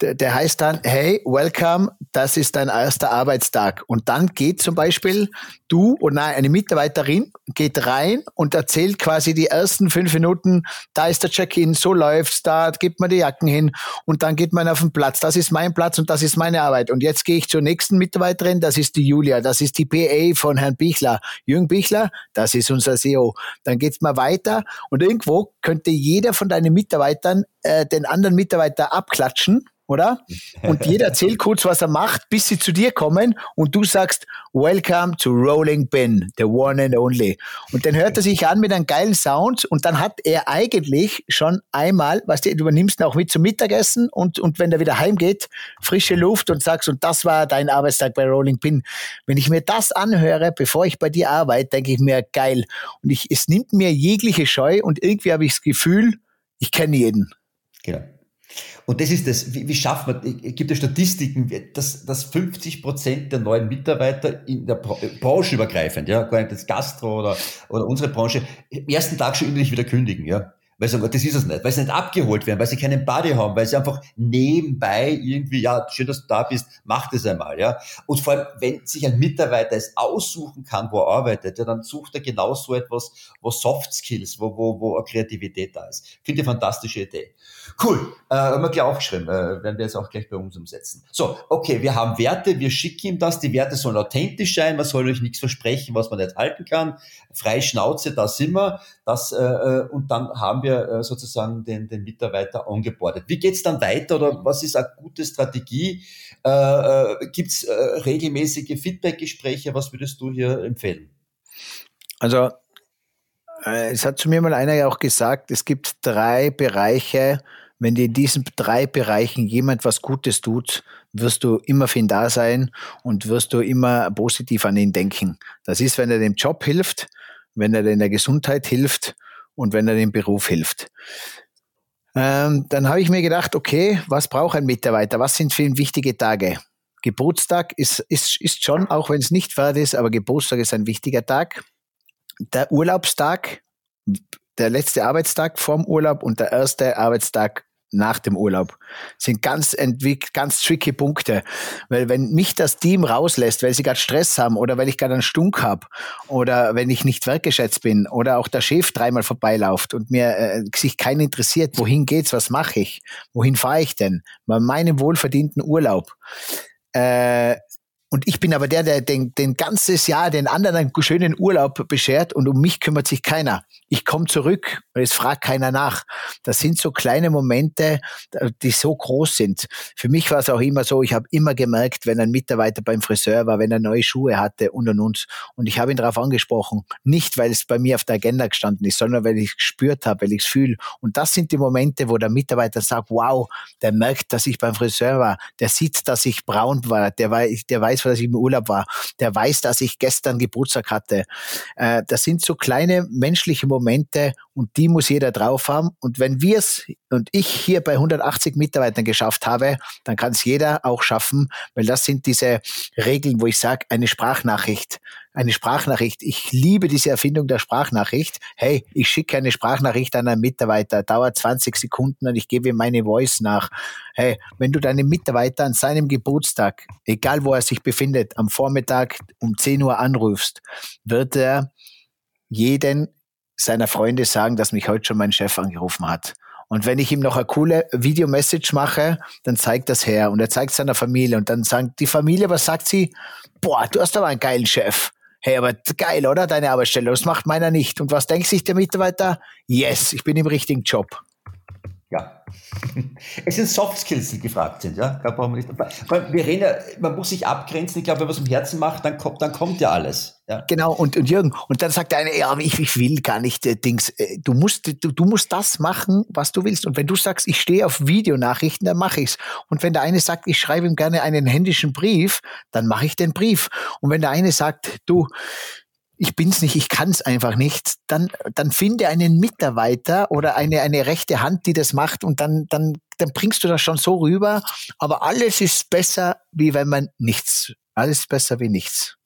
der, der heißt dann, hey, welcome, das ist dein erster Arbeitstag. Und dann geht zum Beispiel du oder nein, eine Mitarbeiterin geht rein und erzählt quasi die ersten fünf Minuten, da ist der Check-in, so läuft's, da gibt man die Jacken hin und dann geht man auf den Platz. Das ist mein Platz und das ist meine Arbeit. Und jetzt gehe ich zur nächsten Mitarbeiterin, das ist die Julia, das ist die PA von Herrn Bichler. Jürgen Bichler, das ist unser CEO. Dann geht's mal weiter und irgendwo könnte jeder von deinen Mitarbeitern äh, den anderen Mitarbeiter abklatschen oder? Und <laughs> jeder erzählt kurz, was er macht, bis sie zu dir kommen und du sagst, Welcome to Rolling Bin, the one and only. Und dann hört er sich an mit einem geilen Sound und dann hat er eigentlich schon einmal, was du, du übernimmst ihn auch mit zum Mittagessen und, und wenn er wieder heimgeht, frische Luft und sagst, und das war dein Arbeitstag bei Rolling Pin. Wenn ich mir das anhöre, bevor ich bei dir arbeite, denke ich mir, geil. Und ich, es nimmt mir jegliche Scheu und irgendwie habe ich das Gefühl, ich kenne jeden. Genau. Und das ist das, wie, wie schafft man, gibt es Statistiken, dass, dass 50 Prozent der neuen Mitarbeiter in der Branche übergreifend, ja, gar nicht das Gastro oder, oder unsere Branche, im ersten Tag schon innerlich wieder kündigen, ja. Weil sie sagen, das ist es nicht, weil sie nicht abgeholt werden, weil sie keinen Buddy haben, weil sie einfach nebenbei irgendwie, ja, schön, dass du da bist, mach das einmal, ja. Und vor allem, wenn sich ein Mitarbeiter es aussuchen kann, wo er arbeitet, ja, dann sucht er genau so etwas, wo Soft Skills, wo, wo, wo Kreativität da ist. Finde ich eine fantastische Idee. Cool, äh, haben wir gleich aufgeschrieben, äh, werden wir jetzt auch gleich bei uns umsetzen. So, okay, wir haben Werte, wir schicken ihm das, die Werte sollen authentisch sein, man soll euch nichts versprechen, was man nicht halten kann. Frei Schnauze, da sind wir, das, äh, äh, und dann haben wir äh, sozusagen den, den Mitarbeiter angebordet. Wie geht's dann weiter oder was ist eine gute Strategie? Äh, äh, gibt's äh, regelmäßige Feedbackgespräche? Was würdest du hier empfehlen? Also es hat zu mir mal einer ja auch gesagt, es gibt drei Bereiche, wenn dir in diesen drei Bereichen jemand was Gutes tut, wirst du immer für ihn da sein und wirst du immer positiv an ihn denken. Das ist, wenn er dem Job hilft, wenn er in der Gesundheit hilft und wenn er dem Beruf hilft. Ähm, dann habe ich mir gedacht, okay, was braucht ein Mitarbeiter? Was sind für ihn wichtige Tage? Geburtstag ist, ist, ist schon, auch wenn es nicht fertig ist, aber Geburtstag ist ein wichtiger Tag der Urlaubstag, der letzte Arbeitstag vorm Urlaub und der erste Arbeitstag nach dem Urlaub. Sind ganz entwickelt, ganz tricky Punkte. Weil wenn mich das Team rauslässt, weil sie gerade Stress haben oder weil ich gerade einen Stunk habe oder wenn ich nicht wertgeschätzt bin oder auch der Chef dreimal vorbeilauft und mir äh, sich keinen interessiert, wohin geht's, was mache ich, wohin fahre ich denn, bei meinem wohlverdienten Urlaub, äh, und ich bin aber der, der den, den ganzes Jahr den anderen einen schönen Urlaub beschert und um mich kümmert sich keiner. Ich komme zurück und es fragt keiner nach. Das sind so kleine Momente, die so groß sind. Für mich war es auch immer so, ich habe immer gemerkt, wenn ein Mitarbeiter beim Friseur war, wenn er neue Schuhe hatte und und und. Und ich habe ihn darauf angesprochen. Nicht, weil es bei mir auf der Agenda gestanden ist, sondern weil ich es gespürt habe, weil ich es fühle. Und das sind die Momente, wo der Mitarbeiter sagt, wow, der merkt, dass ich beim Friseur war. Der sieht, dass ich braun war. Der weiß, der weiß dass ich im Urlaub war. Der weiß, dass ich gestern Geburtstag hatte. Äh, das sind so kleine menschliche Momente und die muss jeder drauf haben. Und wenn wir es und ich hier bei 180 Mitarbeitern geschafft habe, dann kann es jeder auch schaffen, weil das sind diese Regeln, wo ich sage, eine Sprachnachricht, eine Sprachnachricht. Ich liebe diese Erfindung der Sprachnachricht. Hey, ich schicke eine Sprachnachricht an einen Mitarbeiter, dauert 20 Sekunden und ich gebe ihm meine Voice nach. Hey, wenn du deinen Mitarbeiter an seinem Geburtstag, egal wo er sich befindet, am Vormittag um 10 Uhr anrufst, wird er jeden seiner Freunde sagen, dass mich heute schon mein Chef angerufen hat. Und wenn ich ihm noch eine coole Videomessage mache, dann zeigt das her und er zeigt seiner Familie und dann sagt die Familie, was sagt sie? Boah, du hast aber einen geilen Chef. Hey, aber geil, oder? Deine Arbeitsstelle. Das macht meiner nicht. Und was denkt sich der Mitarbeiter? Yes, ich bin im richtigen Job. Ja. <laughs> Es sind Soft Skills, die gefragt sind, ja. Da brauchen wir nicht. Wir reden ja, man muss sich abgrenzen. Ich glaube, wenn man es im Herzen macht, dann kommt, dann kommt ja alles. Ja. Genau, und, und Jürgen, und dann sagt der eine, ja, ich, ich will gar nicht äh, Dings. Äh, du musst, du, du musst das machen, was du willst. Und wenn du sagst, ich stehe auf Videonachrichten, dann mache ich's. Und wenn der eine sagt, ich schreibe ihm gerne einen händischen Brief, dann mache ich den Brief. Und wenn der eine sagt, du, ich bin's nicht, ich kann's einfach nicht, dann, dann finde einen Mitarbeiter oder eine, eine rechte Hand, die das macht und dann, dann, dann bringst du das schon so rüber. Aber alles ist besser, wie wenn man nichts. Alles ist besser wie nichts.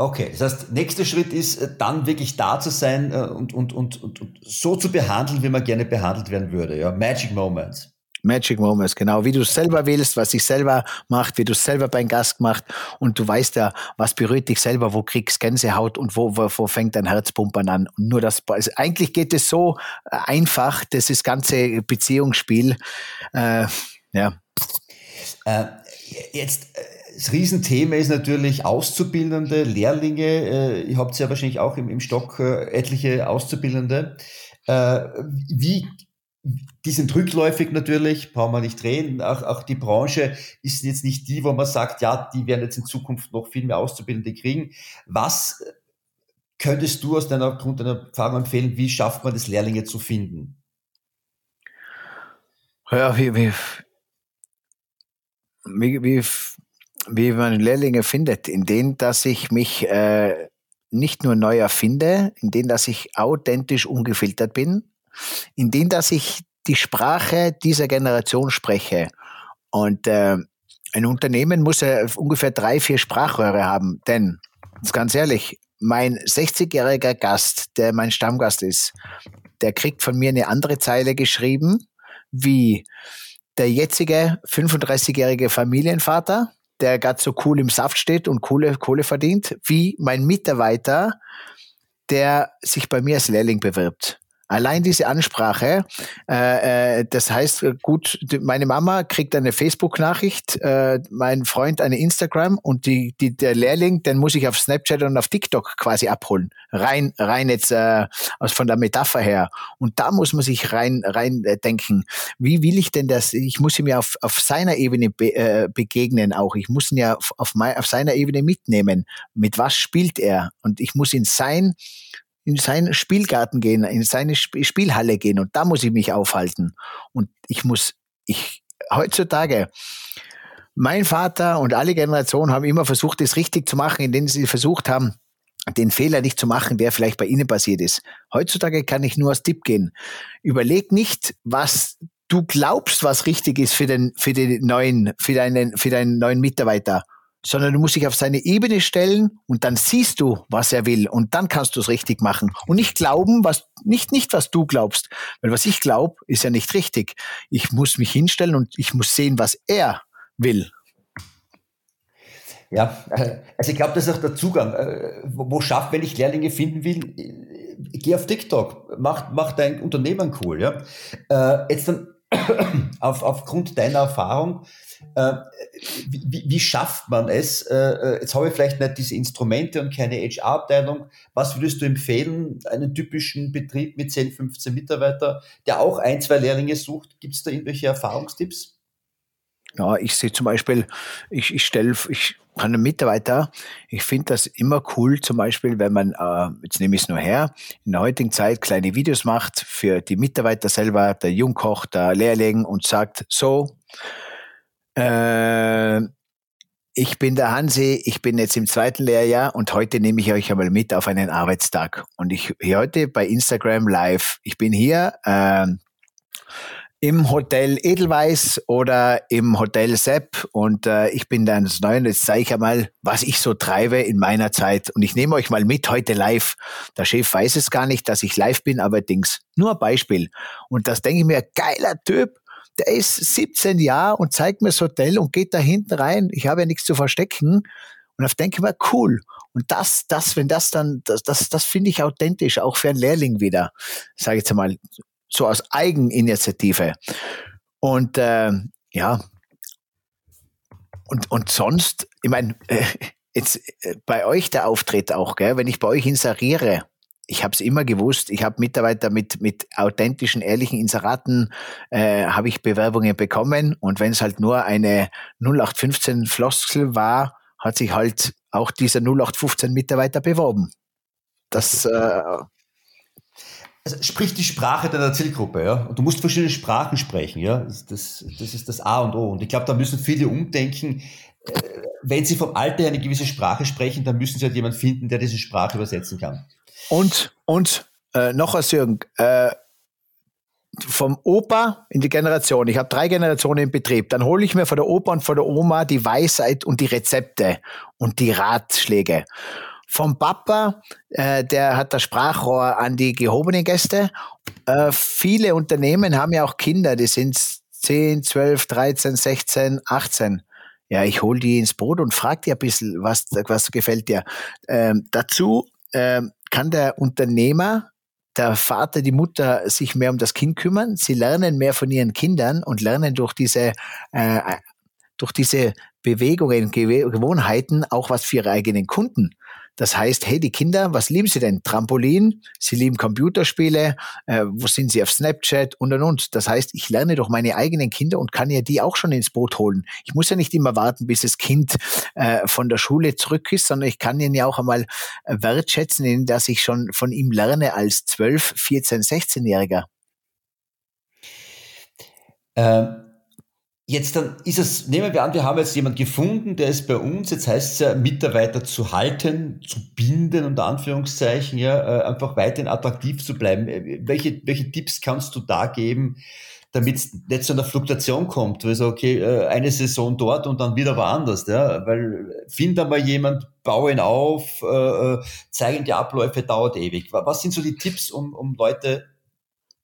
Okay, das heißt, nächster Schritt ist äh, dann wirklich da zu sein äh, und, und, und, und, so zu behandeln, wie man gerne behandelt werden würde. Ja? Magic Moments. Magic Moments, genau. Wie du es selber willst, was sich selber macht, wie du es selber beim Gast macht. Und du weißt ja, was berührt dich selber, wo kriegst Gänsehaut und wo, wo, wo fängt dein Herzpumpern an. Und nur das, also eigentlich geht es so äh, einfach, das ist ganze Beziehungsspiel. Äh, ja. Äh, jetzt, äh, das Riesenthema ist natürlich Auszubildende, Lehrlinge. Äh, ihr habt ja wahrscheinlich auch im, im Stock etliche Auszubildende. Wie die sind rückläufig natürlich, brauchen wir nicht reden. Auch, auch die Branche ist jetzt nicht die, wo man sagt, ja, die werden jetzt in Zukunft noch viel mehr Auszubildende kriegen. Was könntest du aus deiner, Grund deiner Erfahrung empfehlen, wie schafft man das, Lehrlinge zu finden? Ja, wie, wie, wie, wie, man Lehrlinge findet, in denen, dass ich mich äh, nicht nur neu erfinde, in denen, dass ich authentisch ungefiltert bin, in dem, dass ich die Sprache dieser Generation spreche. Und äh, ein Unternehmen muss ja ungefähr drei, vier Sprachrohre haben. Denn, ganz ehrlich, mein 60-jähriger Gast, der mein Stammgast ist, der kriegt von mir eine andere Zeile geschrieben, wie der jetzige 35-jährige Familienvater, der gerade so cool im Saft steht und Kohle, Kohle verdient, wie mein Mitarbeiter, der sich bei mir als Lehrling bewirbt. Allein diese Ansprache, äh, äh, das heißt, äh, gut, meine Mama kriegt eine Facebook-Nachricht, äh, mein Freund eine Instagram und die, die, der Lehrling, den muss ich auf Snapchat und auf TikTok quasi abholen. Rein, rein jetzt äh, aus von der Metapher her. Und da muss man sich rein, rein äh, denken. Wie will ich denn das? Ich muss ihm ja auf, auf seiner Ebene be, äh, begegnen auch. Ich muss ihn ja auf, auf, mein, auf seiner Ebene mitnehmen. Mit was spielt er? Und ich muss in sein in seinen Spielgarten gehen, in seine Spielhalle gehen und da muss ich mich aufhalten. Und ich muss, ich, heutzutage, mein Vater und alle Generationen haben immer versucht, es richtig zu machen, indem sie versucht haben, den Fehler nicht zu machen, der vielleicht bei Ihnen passiert ist. Heutzutage kann ich nur als Tipp gehen. Überleg nicht, was du glaubst, was richtig ist für den, für den neuen, für deinen, für deinen neuen Mitarbeiter sondern du musst dich auf seine Ebene stellen und dann siehst du, was er will und dann kannst du es richtig machen und nicht glauben, was nicht nicht was du glaubst, weil was ich glaube, ist ja nicht richtig. Ich muss mich hinstellen und ich muss sehen, was er will. Ja, äh, also ich glaube, das ist auch der Zugang. Äh, wo schafft, wenn ich Lehrlinge finden will, äh, geh auf TikTok, mach, mach dein Unternehmen cool. Ja? Jetzt dann <coughs> auf, aufgrund deiner Erfahrung, äh, wie, wie, schafft man es? Äh, äh, jetzt habe ich vielleicht nicht diese Instrumente und keine HR-Abteilung. Was würdest du empfehlen, einen typischen Betrieb mit 10, 15 Mitarbeitern, der auch ein, zwei Lehrlinge sucht? Gibt es da irgendwelche Erfahrungstipps? Ja, ich sehe zum Beispiel, ich, ich stelle, ich einen Mitarbeiter, ich finde das immer cool, zum Beispiel, wenn man, äh, jetzt nehme ich es nur her, in der heutigen Zeit kleine Videos macht für die Mitarbeiter selber, der Jungkoch, der Lehrling und sagt, so, äh, ich bin der Hansi, ich bin jetzt im zweiten Lehrjahr und heute nehme ich euch einmal mit auf einen Arbeitstag. Und ich heute bei Instagram live. Ich bin hier äh, im Hotel Edelweiss oder im Hotel Sepp und äh, ich bin dann das Neue. Jetzt zeige ich einmal, was ich so treibe in meiner Zeit. Und ich nehme euch mal mit heute live. Der Chef weiß es gar nicht, dass ich live bin, aber Dings. Nur ein Beispiel. Und das denke ich mir, geiler Typ der ist 17 Jahre und zeigt mir das Hotel und geht da hinten rein. Ich habe ja nichts zu verstecken. Und auf denke ich mir, cool. Und das, das, wenn das dann, das, das, das finde ich authentisch, auch für einen Lehrling wieder, sage ich jetzt mal, so aus Eigeninitiative. Und äh, ja, und, und sonst, ich meine, äh, jetzt äh, bei euch der Auftritt auch, gell, wenn ich bei euch inseriere, ich habe es immer gewusst, ich habe Mitarbeiter mit, mit authentischen, ehrlichen Inseraten, äh, habe ich Bewerbungen bekommen und wenn es halt nur eine 0815 Floskel war, hat sich halt auch dieser 0815 Mitarbeiter beworben. Das äh, also sprich die Sprache deiner Zielgruppe, ja. Und du musst verschiedene Sprachen sprechen, ja. Das, das, ist das A und O. Und ich glaube, da müssen viele umdenken. Äh, wenn sie vom Alter her eine gewisse Sprache sprechen, dann müssen sie halt jemanden finden, der diese Sprache übersetzen kann. Und, und äh, noch was, Jürgen, äh, vom Opa in die Generation. Ich habe drei Generationen im Betrieb. Dann hole ich mir von der Opa und von der Oma die Weisheit und die Rezepte und die Ratschläge. Vom Papa, äh, der hat das Sprachrohr an die gehobenen Gäste. Äh, viele Unternehmen haben ja auch Kinder, die sind 10, 12, 13, 16, 18. Ja, ich hole die ins Boot und frage die ein bisschen, was, was gefällt dir. Ähm, dazu ähm, kann der Unternehmer, der Vater, die Mutter sich mehr um das Kind kümmern. Sie lernen mehr von ihren Kindern und lernen durch diese, äh, durch diese Bewegungen, Gewohnheiten auch was für ihre eigenen Kunden. Das heißt, hey, die Kinder, was lieben sie denn? Trampolin, sie lieben Computerspiele, äh, wo sind sie auf Snapchat und und und. Das heißt, ich lerne doch meine eigenen Kinder und kann ja die auch schon ins Boot holen. Ich muss ja nicht immer warten, bis das Kind äh, von der Schule zurück ist, sondern ich kann ihn ja auch einmal äh, wertschätzen, dass ich schon von ihm lerne als 12, 14, 16-Jähriger. Ähm Jetzt dann ist es, nehmen wir an, wir haben jetzt jemand gefunden, der ist bei uns, jetzt heißt es ja, Mitarbeiter zu halten, zu binden, unter Anführungszeichen, ja, äh, einfach weiterhin attraktiv zu bleiben. Äh, welche, welche Tipps kannst du da geben, damit es nicht zu einer Fluktuation kommt? Weil so, okay, äh, eine Saison dort und dann wieder woanders, ja, weil find einmal jemand, baue ihn auf, äh, zeigen die Abläufe, dauert ewig. Was sind so die Tipps, um, um Leute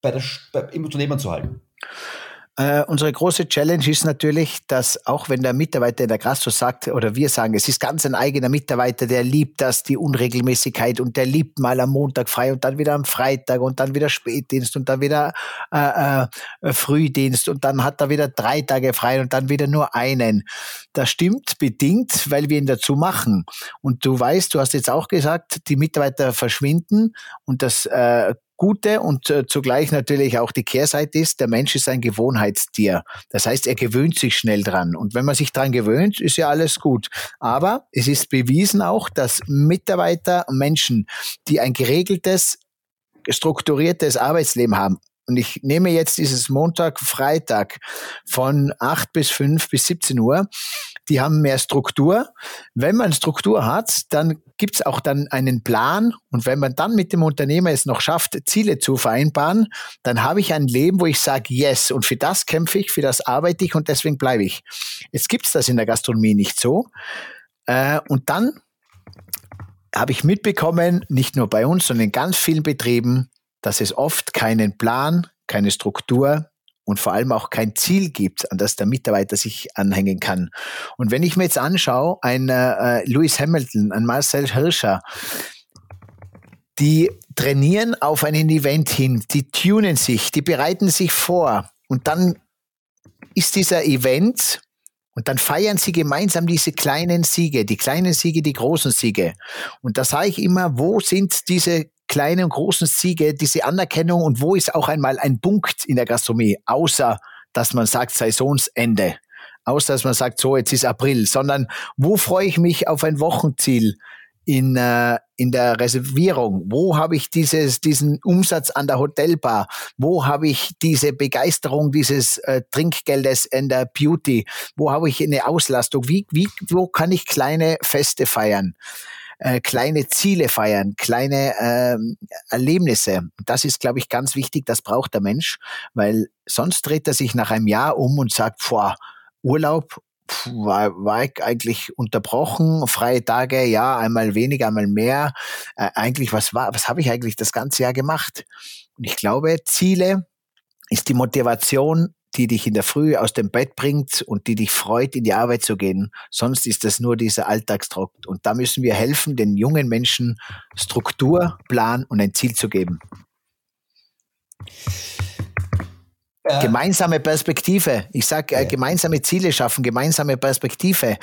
bei der, bei, im Unternehmen zu halten? Äh, unsere große Challenge ist natürlich, dass auch wenn der Mitarbeiter in der Grasso sagt, oder wir sagen, es ist ganz ein eigener Mitarbeiter, der liebt das, die Unregelmäßigkeit und der liebt mal am Montag frei und dann wieder am Freitag und dann wieder Spätdienst und dann wieder äh, äh, Frühdienst und dann hat er wieder drei Tage frei und dann wieder nur einen. Das stimmt bedingt, weil wir ihn dazu machen. Und du weißt, du hast jetzt auch gesagt, die Mitarbeiter verschwinden und das äh, Gute und äh, zugleich natürlich auch die Kehrseite ist, der Mensch ist ein Gewohnheitstier. Das heißt, er gewöhnt sich schnell dran. Und wenn man sich dran gewöhnt, ist ja alles gut. Aber es ist bewiesen auch, dass Mitarbeiter, Menschen, die ein geregeltes, strukturiertes Arbeitsleben haben, und ich nehme jetzt dieses Montag, Freitag von 8 bis 5 bis 17 Uhr. Die haben mehr Struktur. Wenn man Struktur hat, dann gibt es auch dann einen Plan. Und wenn man dann mit dem Unternehmer es noch schafft, Ziele zu vereinbaren, dann habe ich ein Leben, wo ich sage, yes. Und für das kämpfe ich, für das arbeite ich und deswegen bleibe ich. Jetzt gibt es das in der Gastronomie nicht so. Äh, und dann habe ich mitbekommen, nicht nur bei uns, sondern in ganz vielen Betrieben, dass es oft keinen Plan, keine Struktur und vor allem auch kein Ziel gibt, an das der Mitarbeiter sich anhängen kann. Und wenn ich mir jetzt anschaue, ein äh, Lewis Hamilton, ein Marcel Hirscher, die trainieren auf einen Event hin, die tunen sich, die bereiten sich vor und dann ist dieser Event und dann feiern sie gemeinsam diese kleinen Siege, die kleinen Siege, die großen Siege. Und da sage ich immer, wo sind diese kleinen und großen Siege, diese Anerkennung und wo ist auch einmal ein Punkt in der Gastronomie, außer dass man sagt Saisonsende, außer dass man sagt, so jetzt ist April, sondern wo freue ich mich auf ein Wochenziel? in, äh, in der Reservierung? Wo habe ich dieses, diesen Umsatz an der Hotelbar? Wo habe ich diese Begeisterung dieses äh, Trinkgeldes in der Beauty? Wo habe ich eine Auslastung? Wie, wie, wo kann ich kleine Feste feiern? Äh, kleine Ziele feiern, kleine äh, Erlebnisse. Das ist, glaube ich, ganz wichtig. Das braucht der Mensch, weil sonst dreht er sich nach einem Jahr um und sagt, vor Urlaub war, war ich eigentlich unterbrochen, freie Tage, ja, einmal weniger, einmal mehr. Äh, eigentlich, was war, was habe ich eigentlich das ganze Jahr gemacht? Und ich glaube, Ziele ist die Motivation, die dich in der Früh aus dem Bett bringt und die dich freut, in die Arbeit zu gehen. Sonst ist das nur dieser Alltagsdruck. Und da müssen wir helfen, den jungen Menschen Struktur, Plan und ein Ziel zu geben. Ja. Gemeinsame Perspektive. Ich sage, äh, gemeinsame Ziele schaffen, gemeinsame Perspektive,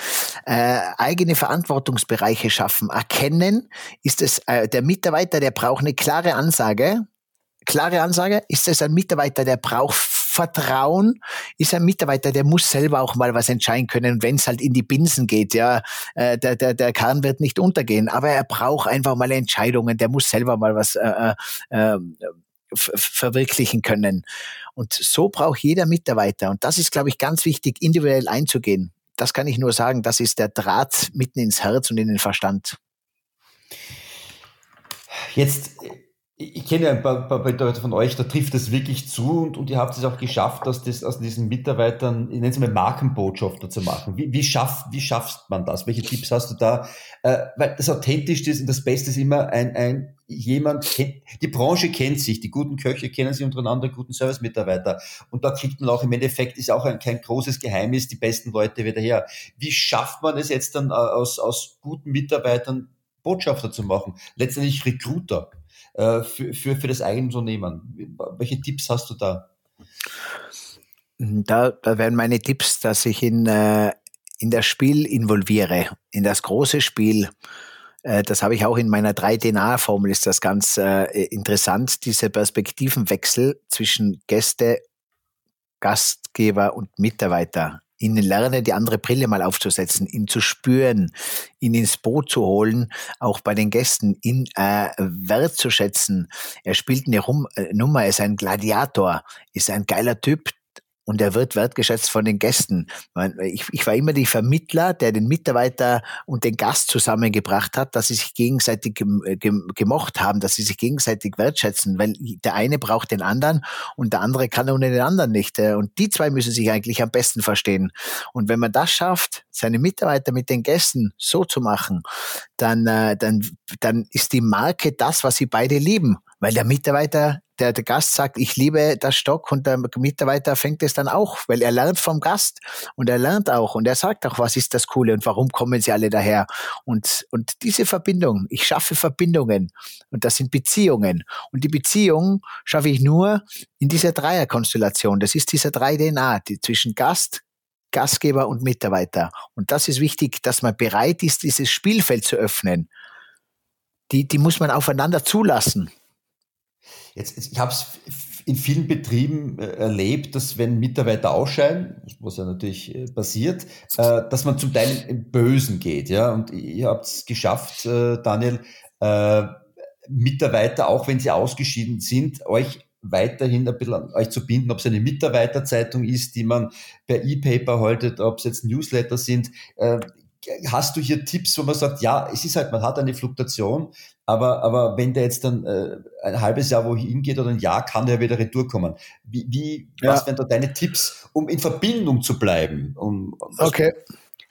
äh, eigene Verantwortungsbereiche schaffen. Erkennen, ist es äh, der Mitarbeiter, der braucht eine klare Ansage. Klare Ansage, ist es ein Mitarbeiter, der braucht Vertrauen, ist ein Mitarbeiter, der muss selber auch mal was entscheiden können, wenn es halt in die Binsen geht. Ja, äh, der, der, der Kahn wird nicht untergehen, aber er braucht einfach mal Entscheidungen, der muss selber mal was äh, äh, verwirklichen können. Und so braucht jeder Mitarbeiter. Und das ist, glaube ich, ganz wichtig, individuell einzugehen. Das kann ich nur sagen, das ist der Draht mitten ins Herz und in den Verstand. Jetzt ich kenne ein paar, paar Leute von euch, da trifft es wirklich zu und, und ihr habt es auch geschafft, dass das aus diesen Mitarbeitern, ich nenne es mal Markenbotschafter zu machen. Wie, wie, schaff, wie schaffst man das? Welche Tipps hast du da? Äh, weil das authentisch ist und das Beste ist immer ein, ein jemand kennt, die Branche kennt sich, die guten Köche kennen sich untereinander, guten Service-Mitarbeiter. Und da kriegt man auch im Endeffekt, ist auch ein, kein großes Geheimnis, die besten Leute wieder her. Wie schafft man es jetzt dann äh, aus, aus guten Mitarbeitern Botschafter zu machen? Letztendlich Recruiter äh, für, für, für das eigene Unternehmen. Welche Tipps hast du da? Da, da wären meine Tipps, dass ich in, äh, in das Spiel involviere, in das große Spiel. Äh, das habe ich auch in meiner 3DNA-Formel, ist das ganz interessant, diese Perspektivenwechsel zwischen Gäste, Gastgeber und Mitarbeiter ihnen lernen, die andere Brille mal aufzusetzen, ihn zu spüren, ihn ins Boot zu holen, auch bei den Gästen, ihn äh, wertzuschätzen. Er spielt eine Rum äh, Nummer, er ist ein Gladiator, ist ein geiler Typ, und er wird wertgeschätzt von den Gästen. Ich, ich, war immer die Vermittler, der den Mitarbeiter und den Gast zusammengebracht hat, dass sie sich gegenseitig gemocht haben, dass sie sich gegenseitig wertschätzen, weil der eine braucht den anderen und der andere kann ohne den anderen nicht. Und die zwei müssen sich eigentlich am besten verstehen. Und wenn man das schafft, seine Mitarbeiter mit den Gästen so zu machen, dann, äh, dann, dann ist die Marke das, was sie beide lieben. Weil der Mitarbeiter, der, der Gast sagt, ich liebe das Stock und der Mitarbeiter fängt es dann auch, weil er lernt vom Gast und er lernt auch und er sagt auch, was ist das Coole und warum kommen sie alle daher. Und, und diese Verbindung, ich schaffe Verbindungen und das sind Beziehungen. Und die Beziehung schaffe ich nur in dieser Dreierkonstellation. Das ist dieser 3DNA, die zwischen Gast, Gastgeber und Mitarbeiter. Und das ist wichtig, dass man bereit ist, dieses Spielfeld zu öffnen. Die, die muss man aufeinander zulassen. Jetzt, ich habe es in vielen Betrieben äh, erlebt, dass wenn Mitarbeiter ausscheiden, was ja natürlich äh, passiert, äh, dass man zum Teil im Bösen geht. Ja? Und ihr habt es geschafft, Daniel, Mitarbeiter, auch wenn sie ausgeschieden sind, euch weiterhin ein bisschen an euch zu binden, ob es eine Mitarbeiterzeitung ist, die man per E-Paper haltet, ob es jetzt Newsletter sind. Hast du hier Tipps, wo man sagt, ja, es ist halt, man hat eine Fluktuation, aber, aber wenn der jetzt dann äh, ein halbes Jahr wohin geht oder ein Jahr, kann der wieder retour kommen. Wie, wie ja. was wären da deine Tipps, um in Verbindung zu bleiben? Um, um okay.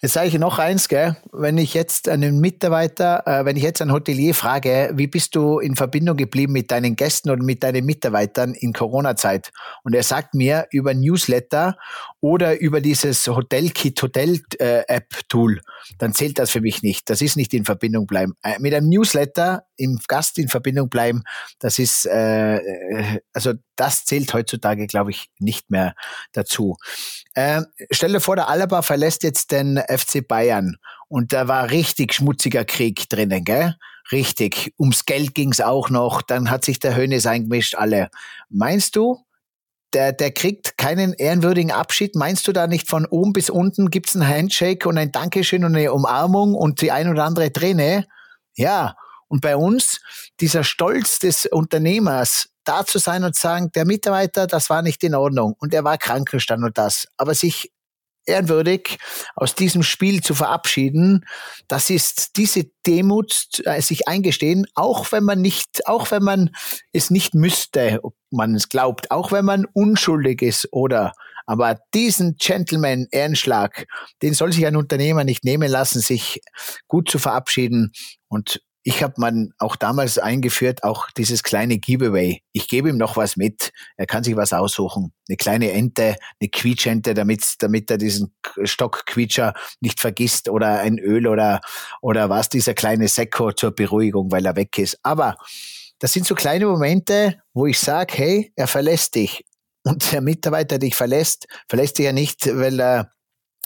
Jetzt sage ich noch eins, gell? wenn ich jetzt einen Mitarbeiter, äh, wenn ich jetzt einen Hotelier frage, wie bist du in Verbindung geblieben mit deinen Gästen oder mit deinen Mitarbeitern in Corona-Zeit? Und er sagt mir über Newsletter oder über dieses Hotelkit Hotel App Tool, dann zählt das für mich nicht. Das ist nicht in Verbindung bleiben. Äh, mit einem Newsletter im Gast in Verbindung bleiben, das ist äh, äh also das zählt heutzutage, glaube ich, nicht mehr dazu. Äh, stell dir vor, der Alaba verlässt jetzt den FC Bayern und da war richtig schmutziger Krieg drinnen, gell? Richtig. Ums Geld ging's auch noch. Dann hat sich der Hönes eingemischt, alle. Meinst du, der, der kriegt keinen ehrenwürdigen Abschied. Meinst du da nicht von oben bis unten gibt's ein Handshake und ein Dankeschön und eine Umarmung und die ein oder andere Träne? Ja. Und bei uns, dieser Stolz des Unternehmers, da zu sein und zu sagen, der Mitarbeiter, das war nicht in Ordnung und er war krankenstand und das. Aber sich ehrenwürdig aus diesem Spiel zu verabschieden, das ist diese Demut, äh, sich eingestehen, auch wenn man nicht, auch wenn man es nicht müsste, ob man es glaubt, auch wenn man unschuldig ist oder aber diesen Gentleman Ehrenschlag, den soll sich ein Unternehmer nicht nehmen lassen, sich gut zu verabschieden und ich habe man auch damals eingeführt, auch dieses kleine Giveaway. Ich gebe ihm noch was mit. Er kann sich was aussuchen. Eine kleine Ente, eine Quietschente, damit, damit er diesen Stockquietscher nicht vergisst oder ein Öl oder, oder was, dieser kleine Sekko zur Beruhigung, weil er weg ist. Aber das sind so kleine Momente, wo ich sage, hey, er verlässt dich. Und der Mitarbeiter dich verlässt, verlässt dich ja nicht, weil er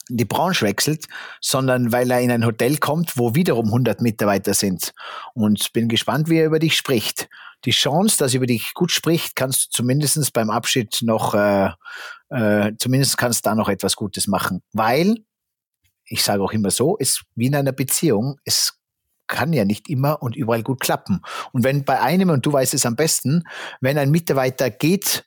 die Branche wechselt, sondern weil er in ein Hotel kommt, wo wiederum 100 Mitarbeiter sind. Und bin gespannt, wie er über dich spricht. Die Chance, dass er über dich gut spricht, kannst du zumindest beim Abschied noch, äh, äh, zumindest kannst du da noch etwas Gutes machen. Weil, ich sage auch immer so, ist wie in einer Beziehung, es kann ja nicht immer und überall gut klappen. Und wenn bei einem, und du weißt es am besten, wenn ein Mitarbeiter geht,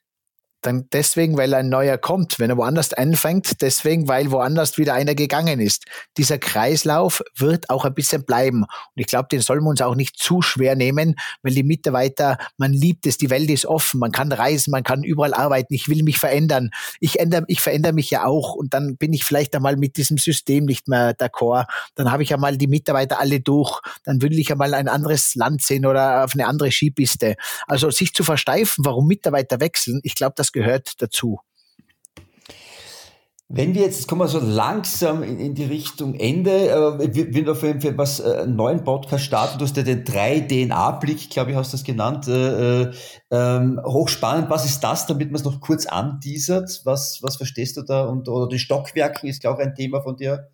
dann deswegen, weil ein neuer kommt. Wenn er woanders anfängt, deswegen, weil woanders wieder einer gegangen ist. Dieser Kreislauf wird auch ein bisschen bleiben. Und ich glaube, den sollen wir uns auch nicht zu schwer nehmen, weil die Mitarbeiter, man liebt es, die Welt ist offen, man kann reisen, man kann überall arbeiten, ich will mich verändern. Ich ändere, ich verändere mich ja auch und dann bin ich vielleicht einmal mit diesem System nicht mehr d'accord. Dann habe ich einmal die Mitarbeiter alle durch. Dann will ich einmal ein anderes Land sehen oder auf eine andere Skipiste. Also sich zu versteifen, warum Mitarbeiter wechseln, ich glaube, das das gehört dazu. Wenn wir jetzt, kommen wir so langsam in, in die Richtung Ende, äh, wir, wir auf jeden Fall was äh, einen neuen Podcast starten. Du hast ja den 3-DNA-Blick, glaube ich, hast du das genannt. Äh, äh, ähm, hochspannend. Was ist das, damit man es noch kurz anteasert? Was, was verstehst du da? Und, oder die Stockwerken ist, glaube ich, ein Thema von dir.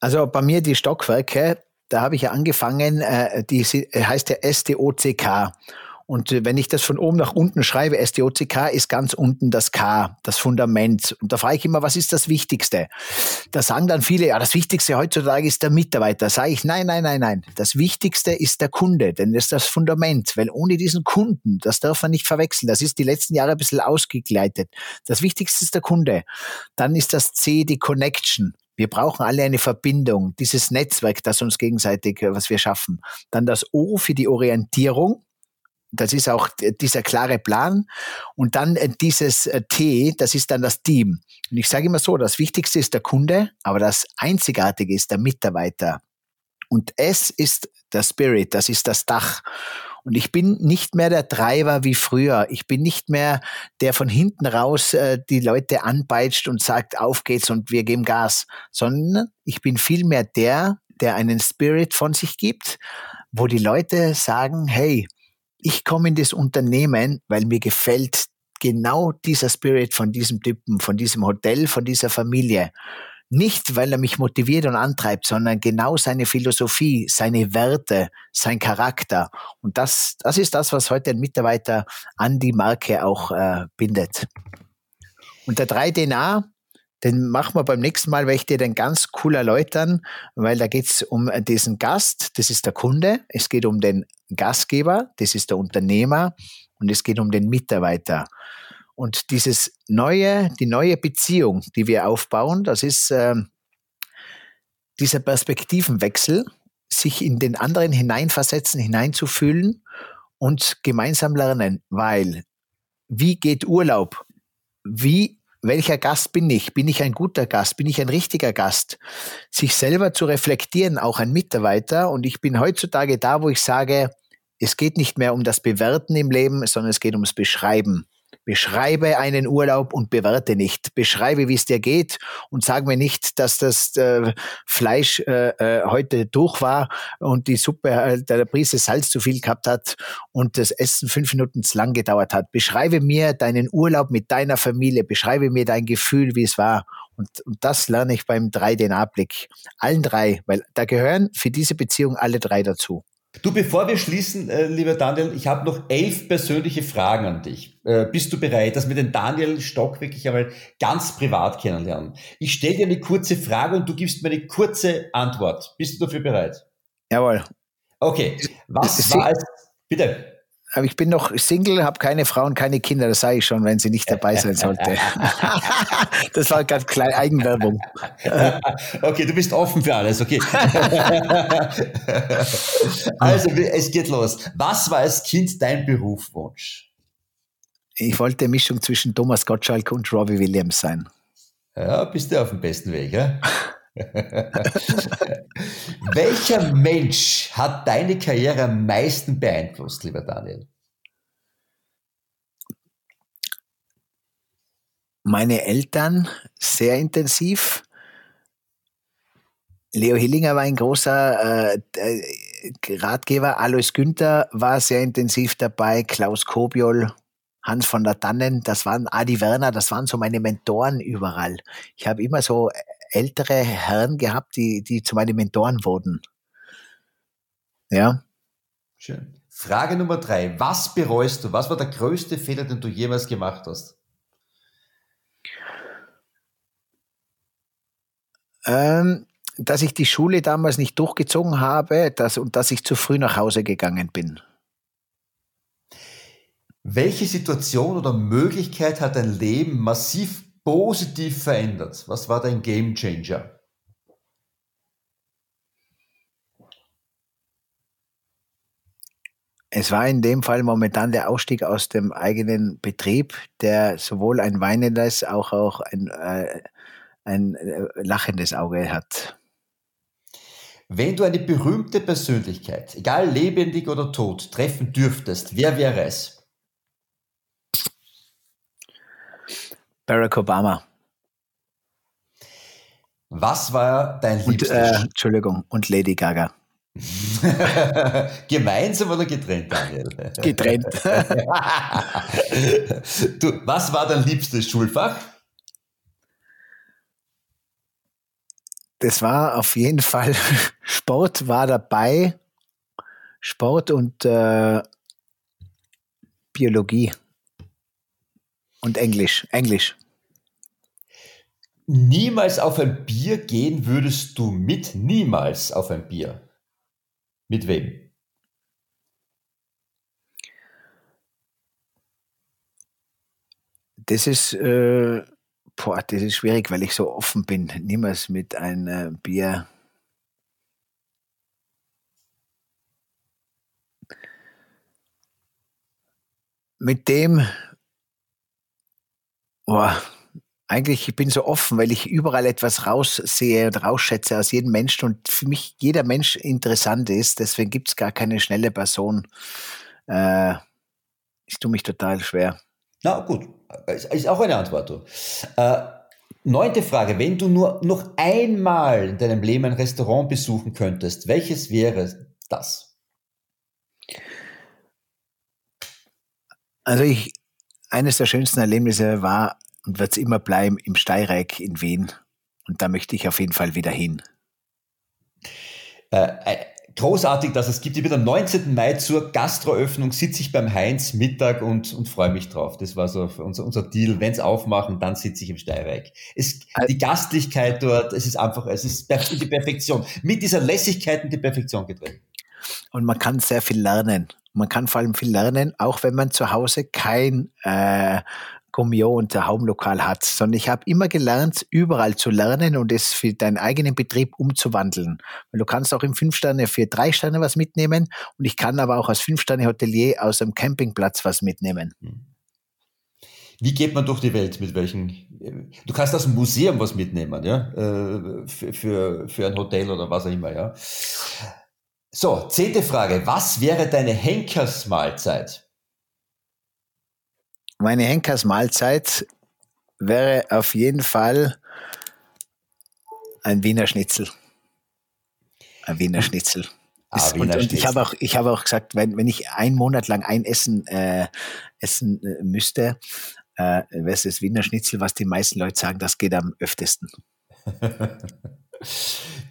Also bei mir die Stockwerke, da habe ich ja angefangen, äh, die heißt ja SDOCK. Und äh, wenn ich das von oben nach unten schreibe, SDOCK ist ganz unten das K, das Fundament. Und da frage ich immer, was ist das Wichtigste? Da sagen dann viele, ja, das Wichtigste heutzutage ist der Mitarbeiter. Sage ich, nein, nein, nein, nein. Das Wichtigste ist der Kunde, denn das ist das Fundament. Weil ohne diesen Kunden, das darf man nicht verwechseln. Das ist die letzten Jahre ein bisschen ausgegleitet. Das Wichtigste ist der Kunde. Dann ist das C die Connection. Wir brauchen alle eine Verbindung, dieses Netzwerk, das uns gegenseitig, äh, was wir schaffen. Dann das O für die Orientierung. Das ist auch dieser klare Plan. Und dann äh, dieses äh, T, das ist dann das Team. Und ich sage immer so, das Wichtigste ist der Kunde, aber das Einzigartige ist der Mitarbeiter. Und S ist der Spirit, das ist das Dach. Und ich bin nicht mehr der Treiber wie früher. Ich bin nicht mehr der von hinten raus äh, die Leute anpeitscht und sagt, auf geht's und wir geben Gas, sondern ich bin vielmehr der, der einen Spirit von sich gibt, wo die Leute sagen, hey, ich komme in das Unternehmen, weil mir gefällt genau dieser Spirit von diesem Typen, von diesem Hotel, von dieser Familie. Nicht, weil er mich motiviert und antreibt, sondern genau seine Philosophie, seine Werte, sein Charakter. Und das, das ist das, was heute ein Mitarbeiter an die Marke auch äh, bindet. Und der 3DNA, den machen wir beim nächsten Mal, weil ich dir den ganz cool erläutern, weil da geht's um diesen Gast, das ist der Kunde, es geht um den Gastgeber, das ist der Unternehmer. Und es geht um den Mitarbeiter. Und dieses neue, die neue Beziehung, die wir aufbauen, das ist äh, dieser Perspektivenwechsel, sich in den anderen hineinversetzen, hineinzufühlen und gemeinsam lernen, weil wie geht Urlaub? Wie welcher Gast bin ich? Bin ich ein guter Gast? Bin ich ein richtiger Gast? Sich selber zu reflektieren, auch ein Mitarbeiter. Und ich bin heutzutage da, wo ich sage, es geht nicht mehr um das Bewerten im Leben, sondern es geht ums Beschreiben. Beschreibe einen Urlaub und bewerte nicht. Beschreibe, wie es dir geht und sag mir nicht, dass das äh, Fleisch äh, äh, heute durch war und die Suppe, äh, der Prise Salz zu viel gehabt hat und das Essen fünf Minuten zu lang gedauert hat. Beschreibe mir deinen Urlaub mit deiner Familie. Beschreibe mir dein Gefühl, wie es war. Und, und das lerne ich beim 3DNA-Blick. Allen drei, weil da gehören für diese Beziehung alle drei dazu. Du, bevor wir schließen, äh, lieber Daniel, ich habe noch elf persönliche Fragen an dich. Äh, bist du bereit, dass wir den Daniel Stock wirklich einmal ganz privat kennenlernen? Ich stelle dir eine kurze Frage und du gibst mir eine kurze Antwort. Bist du dafür bereit? Jawohl. Okay. Was war als, bitte? Aber ich bin noch Single, habe keine Frau und keine Kinder, das sage ich schon, wenn sie nicht dabei sein sollte. <laughs> das war ganz kleine Eigenwerbung. okay, du bist offen für alles, okay. <laughs> also, es geht los. Was war als Kind dein Berufswunsch? Ich wollte eine Mischung zwischen Thomas Gottschalk und Robbie Williams sein. Ja, bist du auf dem besten Weg, ja? <laughs> <laughs> Welcher Mensch hat deine Karriere am meisten beeinflusst, lieber Daniel? Meine Eltern sehr intensiv. Leo Hillinger war ein großer äh, Ratgeber. Alois Günther war sehr intensiv dabei. Klaus Kobiol, Hans von der Tannen, das waren Adi Werner, das waren so meine Mentoren überall. Ich habe immer so ältere Herren gehabt, die, die zu meinen Mentoren wurden. Ja. Schön. Frage Nummer drei. Was bereust du? Was war der größte Fehler, den du jemals gemacht hast? Ähm, dass ich die Schule damals nicht durchgezogen habe dass, und dass ich zu früh nach Hause gegangen bin. Welche Situation oder Möglichkeit hat dein Leben massiv positiv verändert? Was war dein Game Changer? Es war in dem Fall momentan der Ausstieg aus dem eigenen Betrieb, der sowohl ein weinendes, auch, auch ein, äh, ein äh, lachendes Auge hat. Wenn du eine berühmte Persönlichkeit, egal lebendig oder tot, treffen dürftest, wer wäre es? Barack Obama. Was war dein liebstes? Und, äh, Entschuldigung, und Lady Gaga. <laughs> Gemeinsam oder getrennt, Daniel? <laughs> Getrennt. <laughs> du, was war dein liebstes Schulfach? Das war auf jeden Fall Sport war dabei. Sport und äh, Biologie. Und Englisch. Englisch. Niemals auf ein Bier gehen würdest du mit? Niemals auf ein Bier. Mit wem? Das ist, äh, boah, das ist schwierig, weil ich so offen bin. Niemals mit einem äh, Bier. Mit dem, Boah, eigentlich, ich bin so offen, weil ich überall etwas raussehe und rausschätze aus jedem Menschen und für mich jeder Mensch interessant ist. Deswegen gibt es gar keine schnelle Person. Äh, ich tue mich total schwer. Na gut, ist auch eine Antwort. Äh, neunte Frage. Wenn du nur noch einmal in deinem Leben ein Restaurant besuchen könntest, welches wäre das? Also ich, eines der schönsten Erlebnisse war und wird es immer bleiben im Steireck in Wien. Und da möchte ich auf jeden Fall wieder hin. Äh, äh großartig, dass es gibt. Ich bin am 19. Mai zur Gastroöffnung, sitze ich beim Heinz Mittag und, und freue mich drauf. Das war so unser, unser Deal. Wenn es aufmachen, dann sitze ich im Steireck. Es, die Gastlichkeit dort, es ist einfach, es ist die Perfektion. Mit dieser Lässigkeit in die Perfektion gedreht. Und man kann sehr viel lernen. Man kann vor allem viel lernen, auch wenn man zu Hause kein äh, Gummio und der Haumlokal hat, sondern ich habe immer gelernt, überall zu lernen und es für deinen eigenen Betrieb umzuwandeln. Weil du kannst auch im Fünf-Sterne für drei Sterne was mitnehmen und ich kann aber auch als Fünf-Sterne-Hotelier aus einem Campingplatz was mitnehmen. Hm. Wie geht man durch die Welt? Mit welchen? Du kannst aus dem Museum was mitnehmen, ja, äh, für, für, für ein Hotel oder was auch immer, ja. So, zehnte Frage. Was wäre deine Henkersmahlzeit? Meine Henkersmahlzeit wäre auf jeden Fall ein Wiener Schnitzel. Ein Wiener Schnitzel. Ah, Wiener und, und, ich habe auch, ich habe auch gesagt, wenn, wenn ich einen Monat lang ein Essen äh, essen äh, müsste, äh, wäre es das Wiener Schnitzel, was die meisten Leute sagen, das geht am öftesten. <laughs>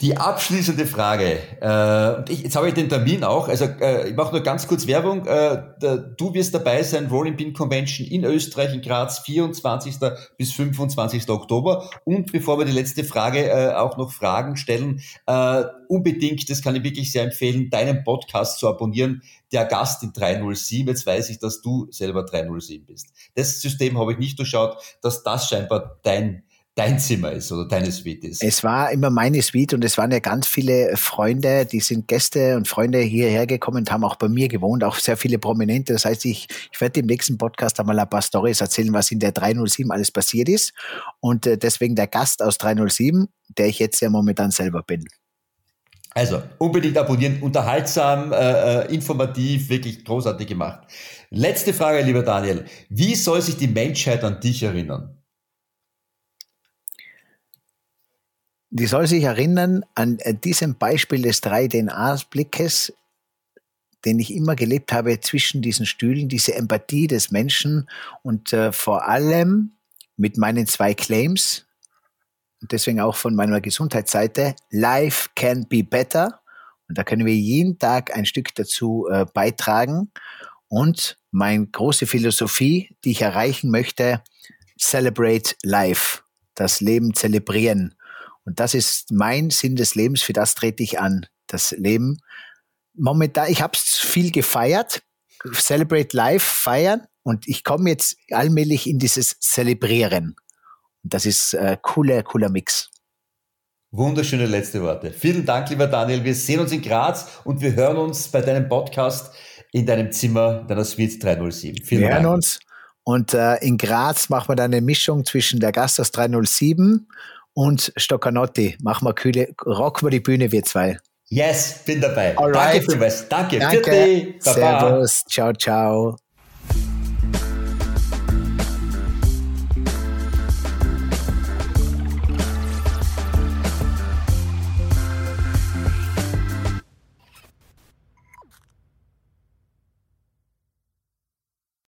Die abschließende Frage. Äh, ich, jetzt habe ich den Termin auch. Also äh, ich mache nur ganz kurz Werbung. Äh, da, du wirst dabei sein, Rolling Pin Convention in Österreich, in Graz, 24. bis 25. Oktober. Und bevor wir die letzte Frage äh, auch noch Fragen stellen, äh, unbedingt, das kann ich wirklich sehr empfehlen, deinen Podcast zu abonnieren. Der Gast in 307. Jetzt weiß ich, dass du selber 307 bist. Das System habe ich nicht durchschaut, dass das scheinbar dein dein Zimmer ist oder deine Suite ist. Es war immer meine Suite und es waren ja ganz viele Freunde, die sind Gäste und Freunde hierher gekommen und haben auch bei mir gewohnt, auch sehr viele Prominente. Das heißt, ich, ich werde im nächsten Podcast einmal ein paar Stories erzählen, was in der 307 alles passiert ist. Und äh, deswegen der Gast aus 307, der ich jetzt ja momentan selber bin. Also unbedingt abonnieren, unterhaltsam, äh, äh, informativ, wirklich großartig gemacht. Letzte Frage, lieber Daniel. Wie soll sich die Menschheit an dich erinnern? Die soll sich erinnern an äh, diesem Beispiel des 3DNA-Blickes, den ich immer gelebt habe zwischen diesen Stühlen, diese Empathie des Menschen und äh, vor allem mit meinen zwei Claims, und deswegen auch von meiner Gesundheitsseite, Life can be better. Und da können wir jeden Tag ein Stück dazu äh, beitragen. Und meine große Philosophie, die ich erreichen möchte, Celebrate Life, das Leben zelebrieren. Und das ist mein Sinn des Lebens, für das trete ich an. Das Leben. Momentan, ich habe es viel gefeiert, Celebrate Life feiern und ich komme jetzt allmählich in dieses Zelebrieren. Und das ist äh, cooler, cooler Mix. Wunderschöne letzte Worte. Vielen Dank, lieber Daniel. Wir sehen uns in Graz und wir hören uns bei deinem Podcast in deinem Zimmer, deiner Suite 307. Vielen wir Dank. hören uns. Und äh, in Graz machen wir dann eine Mischung zwischen der Gasthaus 307 und Stoccanotti. Machen wir kühle, rocken wir die Bühne, wir zwei. Yes, bin dabei. Alright. Danke vielmals. Danke. Danke. Servus. Ciao, ciao.